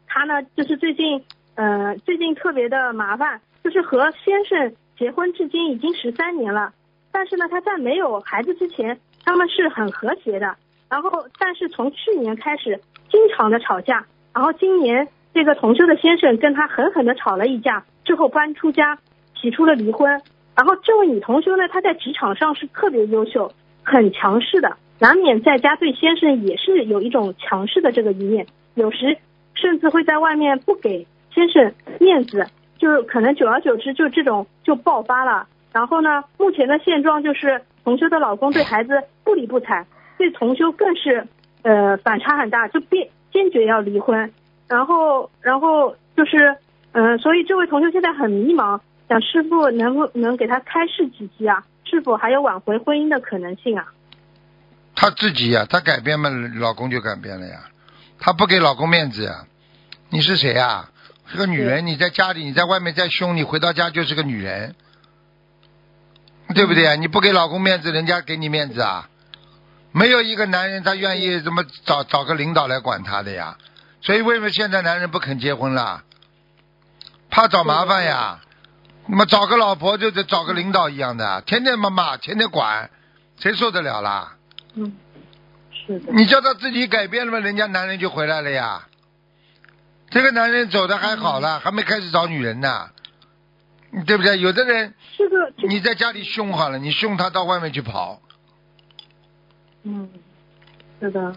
他呢就是最近呃最近特别的麻烦，就是和先生结婚至今已经十三年了，但是呢他在没有孩子之前，他们是很和谐的，然后但是从去年开始经常的吵架，然后今年这个同修的先生跟他狠狠的吵了一架，之后搬出家，提出了离婚。然后这位女同修呢，她在职场上是特别优秀，很强势的，难免在家对先生也是有一种强势的这个一面，有时甚至会在外面不给先生面子，就是可能久而久之就这种就爆发了。然后呢，目前的现状就是同修的老公对孩子不理不睬，对同修更是呃反差很大，就坚坚决要离婚。然后然后就是嗯、呃所以这位同修现在很迷茫。想师傅能不能给他开示几句啊？是否还有挽回婚姻的可能性啊？她自己呀、她改变嘛，老公就改变了呀。她不给老公面子呀。你是谁呀？是个女人，你在家里，你在外面再凶，你回到家就是个女人，对不对啊？你不给老公面子，人家给你面子啊？没有一个男人他愿意怎么找找个领导来管他的呀？所以为什么现在男人不肯结婚了？怕找麻烦呀。那么找个老婆就得找个领导一样的，天天骂骂，天天管，谁受得了啦？嗯，是的。你叫他自己改变了嘛，人家男人就回来了呀。这个男人走的还好了，还没开始找女人呢，对不对？有的人这个你在家里凶好了，你凶他到外面去跑，嗯，是的。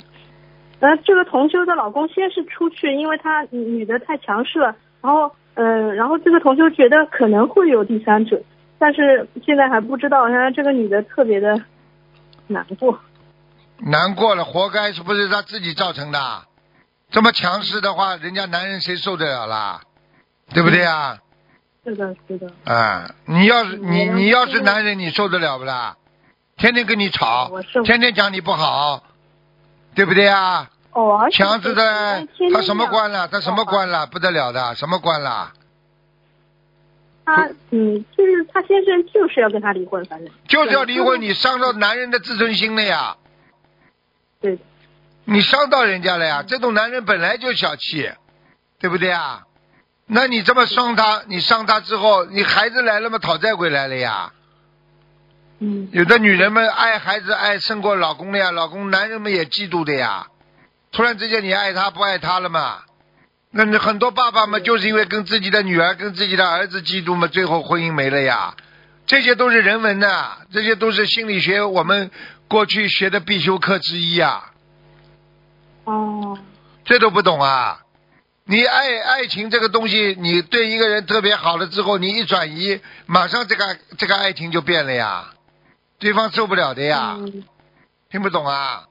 呃，这个同修的老公先是出去，因为他女女的太强势了，然后呃，然后这个同修觉得可能会有第三者，但是现在还不知道，现在这个女的特别的难过。难过了，活该，是不是他自己造成的？这么强势的话，人家男人谁受得了啦？对不对啊？是的，是的。啊，你要是你你要是男人，你受得了不啦？天天跟你吵，天天讲你不好，对不对啊？强势的他什么这样官了？他什么官了？不得了的，什么官了？他嗯，就是他先生就是要跟他离婚，反正就是要离婚，你伤到男人的自尊心了呀！对，你伤到人家了呀！这种男人本来就小气，对不对啊？那你这么伤他，你伤他之后，你孩子来了嘛，讨债鬼来了呀！嗯有的女人们爱孩子爱胜过老公的呀，老公男人们也嫉妒的呀。突然之间你爱他不爱他了嘛？那你很多爸爸们就是因为跟自己的女儿跟自己的儿子嫉妒嘛，最后婚姻没了呀。这些都是人文的，这些都是心理学我们过去学的必修课之一呀。哦，这都不懂啊？你爱爱情这个东西，你对一个人特别好了之后，你一转移，马上这个这个爱情就变了呀，对方受不了的呀，嗯，听不懂啊？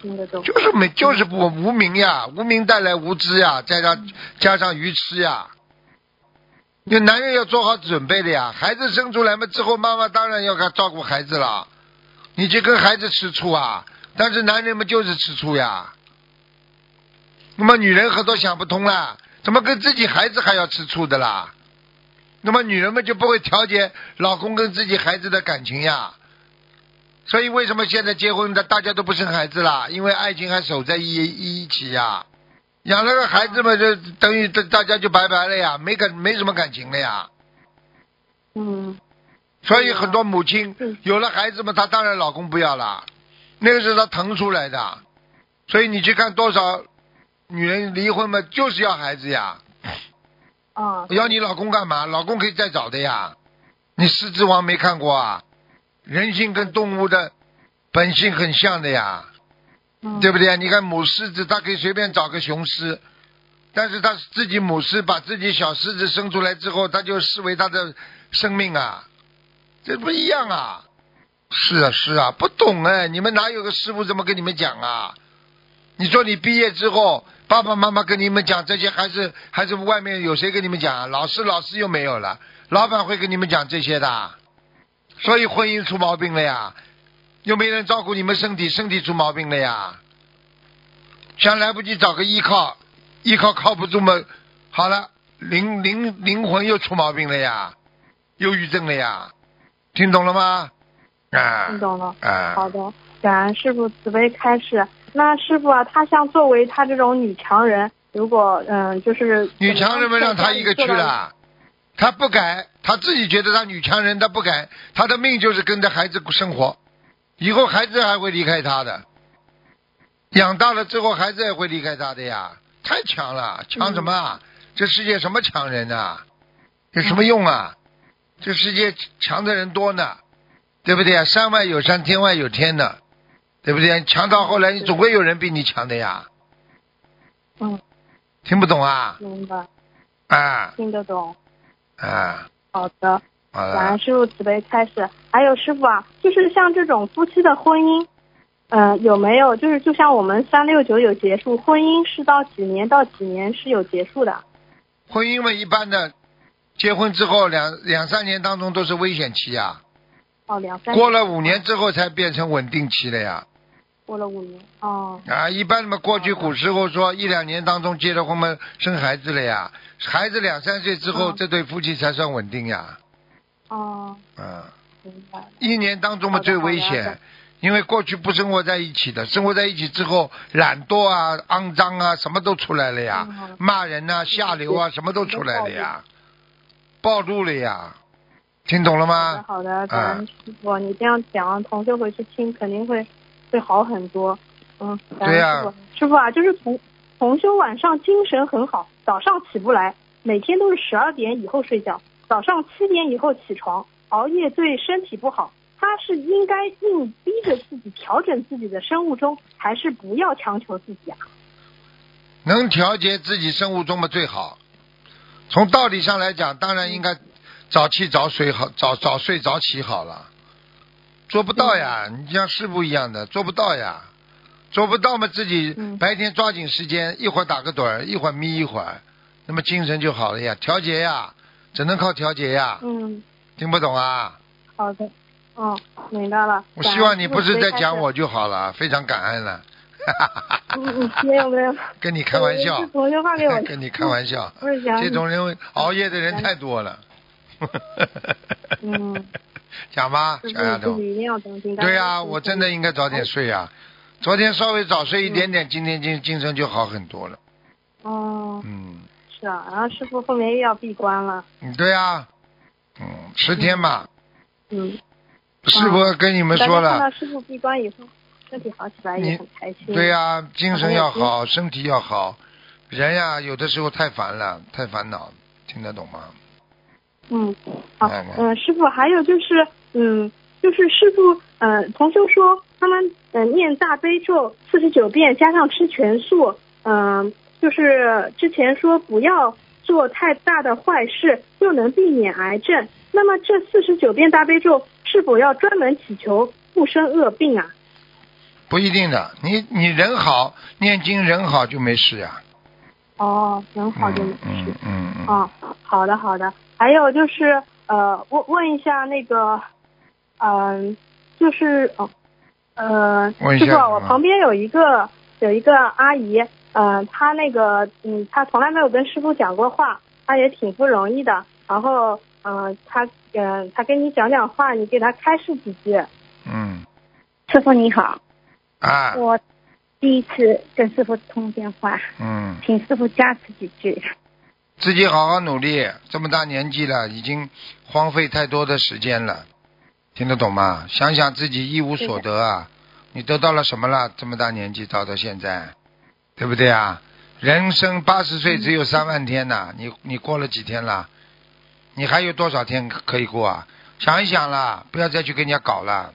听得懂。就是没就是不无名呀，无名带来无知呀，加上加上愚痴呀。那男人要做好准备的呀，孩子生出来嘛之后，妈妈当然要给他照顾孩子了，你去跟孩子吃醋啊？但是男人们就是吃醋呀。那么女人很多想不通了，怎么跟自己孩子还要吃醋的啦？那么女人们就不会调节老公跟自己孩子的感情呀。所以为什么现在结婚的大家都不生孩子啦？因为爱情还守在一一起呀。养了个孩子嘛，就等于大大家就拜拜了呀，没感没什么感情了呀。嗯所以很多母亲嗯有了孩子嘛，她当然老公不要了，那个是她疼出来的。所以你去看多少女人离婚嘛，就是要孩子呀。啊，要你老公干嘛？老公可以再找的呀。你狮子王没看过啊？人性跟动物的本性很像的呀，嗯对不对？你看母狮子，它可以随便找个雄狮，但是它自己母狮把自己小狮子生出来之后，它就视为它的生命啊，这不一样啊！是啊是啊，不懂哎，你们哪有个师傅这么跟你们讲啊？你说你毕业之后，爸爸妈妈跟你们讲这些，还是还是外面有谁跟你们讲啊？老师老师又没有了，老板会跟你们讲这些的，所以婚姻出毛病了呀，又没人照顾你们身体，身体出毛病了呀，想来不及找个依靠，依靠靠不住嘛，好了，灵灵灵魂又出毛病了呀，忧郁症了呀，听懂了吗？啊，听懂了。啊，好的，感恩师傅慈悲开示。那师傅啊，他像作为他这种女强人，如果嗯，就是女强人们让他一个去了，他不改，他自己觉得他女强人，他不敢，他的命就是跟着孩子生活，以后孩子还会离开他的，养大了之后孩子也会离开他的呀，太强了，强什么啊？这世界什么强人啊？有什么用啊？这世界强的人多呢，对不对啊？山外有山，天外有天的。对不对？强到后来，你总会有人比你强的呀。嗯。听不懂啊？明白。啊。听得懂。啊。好的。好的。感恩师傅慈悲开始。还有师傅啊，就是像这种夫妻的婚姻，嗯，有没有就是就像我们三六九有结束，婚姻是到几年到几年是有结束的？婚姻嘛，一般的，结婚之后两两三年当中都是危险期呀。哦，两三。过了五年之后才变成稳定期了呀。过了五年哦。啊，一般嘛，过去古时候说一两年当中结了婚嘛，生孩子了呀，孩子两三岁之后，这对夫妻才算稳定呀。哦。嗯。明白。一年当中嘛最危险，因为过去不生活在一起的，生活在一起之后，懒惰啊、肮脏啊，什么都出来了呀，骂人呐、下流啊，什么都出来了呀，暴露了呀，听懂了吗？好的，感恩师傅，你这样讲，同学回去听肯定会。会好很多，嗯，对呀，师傅啊，就是从从修晚上精神很好，早上起不来，每天都是十二点以后睡觉，早上七点以后起床，熬夜对身体不好。他是应该硬逼着自己调整自己的生物钟，还是不要强求自己啊？能调节自己生物钟嘛最好。从道理上来讲，当然应该早起早睡好，早早睡早起好了。做不到呀，你像师傅一样的做不到呀，做不到嘛自己白天抓紧时间，一会儿打个盹儿，一会儿眯一会儿，那么精神就好了呀。调节呀，只能靠调节呀。嗯。听不懂啊？好的，哦，明白了。我希望你不是在讲我就好了，非常感恩了。没有没有。跟你开玩笑。昨天发给我。跟你开玩笑。这种人熬夜的人太多了。嗯。讲吧，小丫头。对呀，我真的应该早点睡呀。昨天稍微早睡一点点，今天精精神就好很多了。哦。嗯。是啊，然后师傅后面又要闭关了。嗯，对呀。嗯，十天嘛。嗯。师傅跟你们说了。看到师傅闭关以后，身体好起来也很开心。对呀，精神要好，身体要好。人呀，有的时候太烦了，太烦恼，听得懂吗？嗯，好，嗯，师傅，还有就是，嗯，就是师傅，嗯，同修说他们嗯念大悲咒四十九遍，加上吃全素，嗯，就是之前说不要做太大的坏事，就能避免癌症。那么这四十九遍大悲咒是否要专门祈求不生恶病啊？不一定的，你你人好，念经人好就没事呀。哦，人好就没事。嗯嗯嗯。啊，好的好的。还有就是呃，问问一下那个，嗯，就是哦，呃，师傅，我旁边有一个有一个阿姨，嗯，她那个嗯，她从来没有跟师傅讲过话，她也挺不容易的。然后嗯，她嗯，她跟你讲讲话，你给她开示几句。嗯。师傅你好。啊。我第一次跟师傅通电话。嗯。请师傅加持几句。自己好好努力，这么大年纪了，已经荒废太多的时间了，听得懂吗？想想自己一无所得啊，你得到了什么了？这么大年纪到到现在，对不对啊？人生八十岁只有三万天呐，你你过了几天了？你还有多少天可以过啊？想一想啦，不要再去跟人家搞了，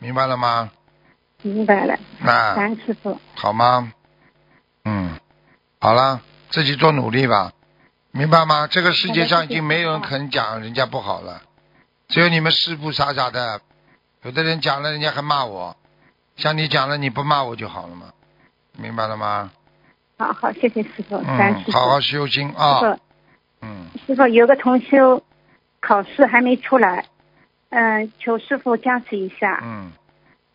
明白了吗？明白了。那师傅。好吗？嗯，好了，自己做努力吧。明白吗？这个世界上已经没有人肯讲人家不好了，只有你们师傅傻傻的，有的人讲了，人家还骂我，像你讲了，你不骂我就好了嘛，明白了吗？好好，谢谢师傅，感谢。好好修心啊，师嗯，师傅有个同修考试还没出来，嗯、求师傅加持一下。嗯，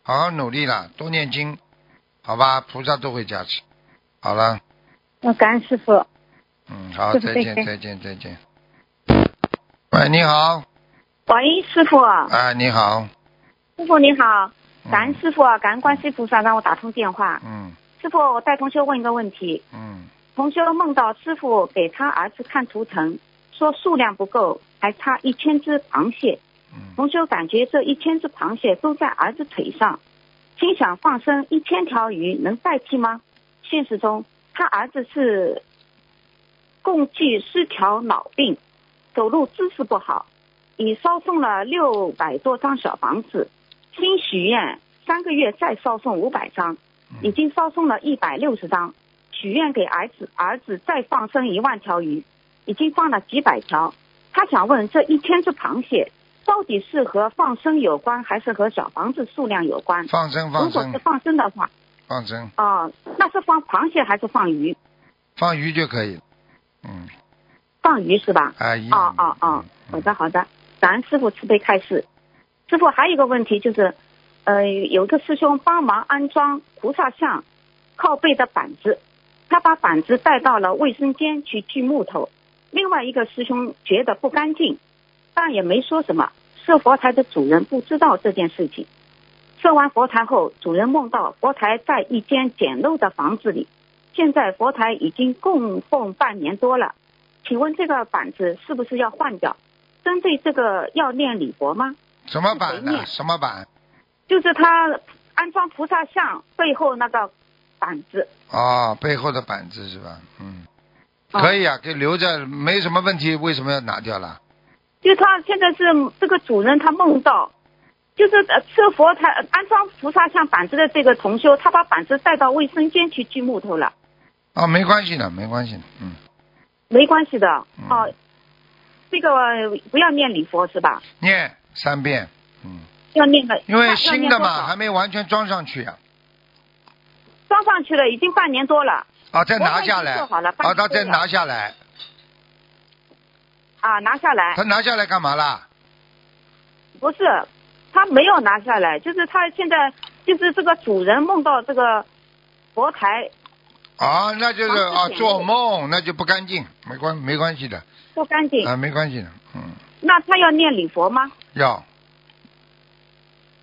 好好努力啦，多念经，好吧，菩萨都会加持。好了，嗯，感恩师傅。嗯，好，再见，再见再见，喂，你好，喂，师傅，哎，你好，师傅你好，嗯。感恩师傅，感恩观世菩萨让我打通电话。嗯。师傅，我带同学问一个问题，嗯。同学梦到师傅给他儿子看图腾，说数量不够，还差一千只螃蟹。嗯。同修感觉这一千只螃蟹都在儿子腿上，心想放生一千条鱼能代替吗？现实中，他儿子是共计失调脑病，走路姿势不好，已烧送了六百多张小房子，新许愿三个月再烧送五百张，已经烧送了一百六十张，许愿给儿子儿子再放生一万条鱼，已经放了几百条。他想问这一千只螃蟹到底是和放生有关，还是和小房子数量有关？放生放生如果是放生的话，放生，哦、那是放螃蟹还是放鱼？放鱼就可以了。嗯，放鱼是吧？啊，一哦哦哦，好的好的，感恩师傅慈悲开示。师傅还有一个问题就是，呃，有个师兄帮忙安装菩萨像靠背的板子，他把板子带到了卫生间去锯木头。另外一个师兄觉得不干净，但也没说什么。设佛台的主人不知道这件事情。设完佛台后，主人梦到佛台在一间简陋的房子里，现在佛台已经供奉半年多了。请问这个板子是不是要换掉？针对这个要念礼佛吗？什么板呢？什么板？就是他安装菩萨像背后那个板子。啊，背后的板子是吧？嗯，哦可以啊，给留着，没什么问题，为什么要拿掉了？就他现在是这个主人，他梦到，就是呃设佛台呃安装菩萨像板子的这个同修，他把板子带到卫生间去锯木头了，啊，没关系的，没关系的，嗯，没关系的。嗯。哦。这个呃不要念礼佛是吧？念三遍，嗯，要念的，因为新的嘛，还没完全装上去啊，装上去了，已经半年多了。啊，再拿下来，做好了半啊，他再拿下来，啊，拿下来。他拿下来干嘛啦？不是，他没有拿下来，就是他现在就是这个主人梦到这个佛台啊，那就是啊，做梦，那就不干净，没关没关系的，不干净，啊，没关系的，嗯，那他要念礼佛吗？要。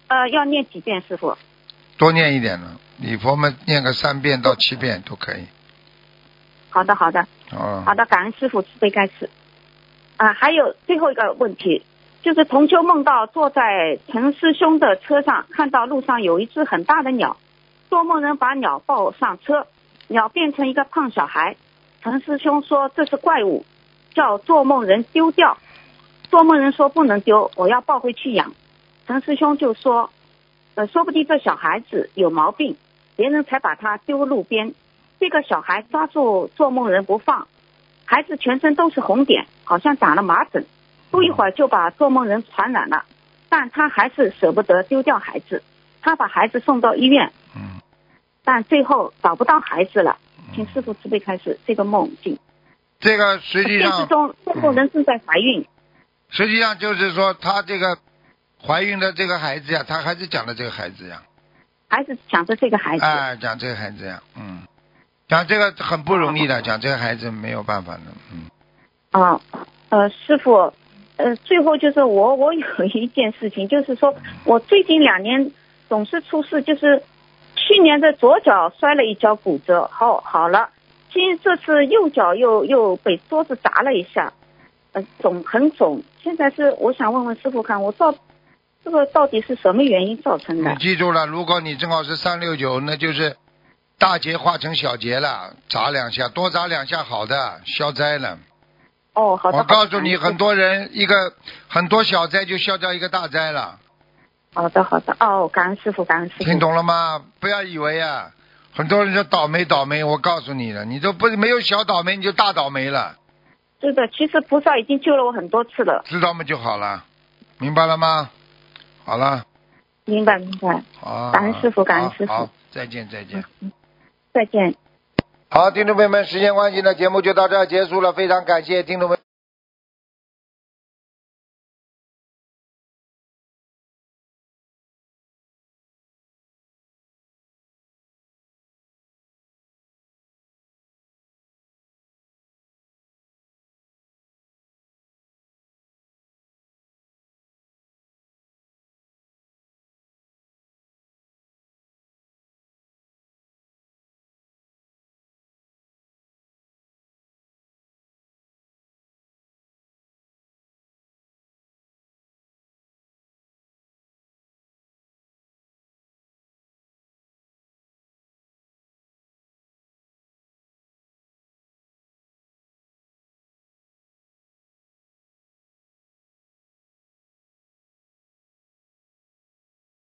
呃，要念几遍，师傅？多念一点呢，礼佛嘛，念个三遍到七遍都可以，好的，好的，哦，好的，感恩师傅慈悲开示。啊，还有最后一个问题，就是同修梦到坐在陈师兄的车上，看到路上有一只很大的鸟，做梦人把鸟抱上车，鸟变成一个胖小孩。陈师兄说这是怪物，叫做梦人丢掉。做梦人说不能丢，我要抱回去养。陈师兄就说，呃，说不定这小孩子有毛病，别人才把他丢路边。这个小孩抓住做梦人不放，孩子全身都是红点，好像长了麻疹，不一会儿就把做梦人传染了。但他还是舍不得丢掉孩子，他把孩子送到医院，嗯，但最后找不到孩子了。请师傅慈悲开始这个梦境。这个实际现实上，中，做梦人正在怀孕，实际上就是说，她这个怀孕的这个孩子呀，她还是讲的这个孩子呀，还是讲着这个孩子。哎，讲这个孩子呀，嗯，讲这个很不容易的，讲这个孩子没有办法的，嗯，啊，呃，师傅，呃，最后就是我，我有一件事情，就是说我最近两年总是出事，就是去年的左脚摔了一跤骨折，好好了，今这次右脚又又被桌子砸了一下，呃，肿很肿，现在是我想问问师傅看，我到这个到底是什么原因造成的你？记住了，如果你正好是三六九，那就是大劫化成小劫了，砸两下，多砸两下好的，消灾了。哦，好的，我告诉你，很多人一个很多小灾就消掉一个大灾了，好的好的，哦，感恩师傅，感恩师傅，听懂了吗？不要以为啊，很多人说倒霉倒霉，我告诉你了，你都不没有小倒霉，你就大倒霉了，是的，其实菩萨已经救了我很多次了。知道吗就好了。明白了吗？好了，明白明白，好，感恩师傅感恩师傅好，再见再见。再见。好，听众朋友们，时间关系呢，节目就到这儿结束了，非常感谢听众朋友们。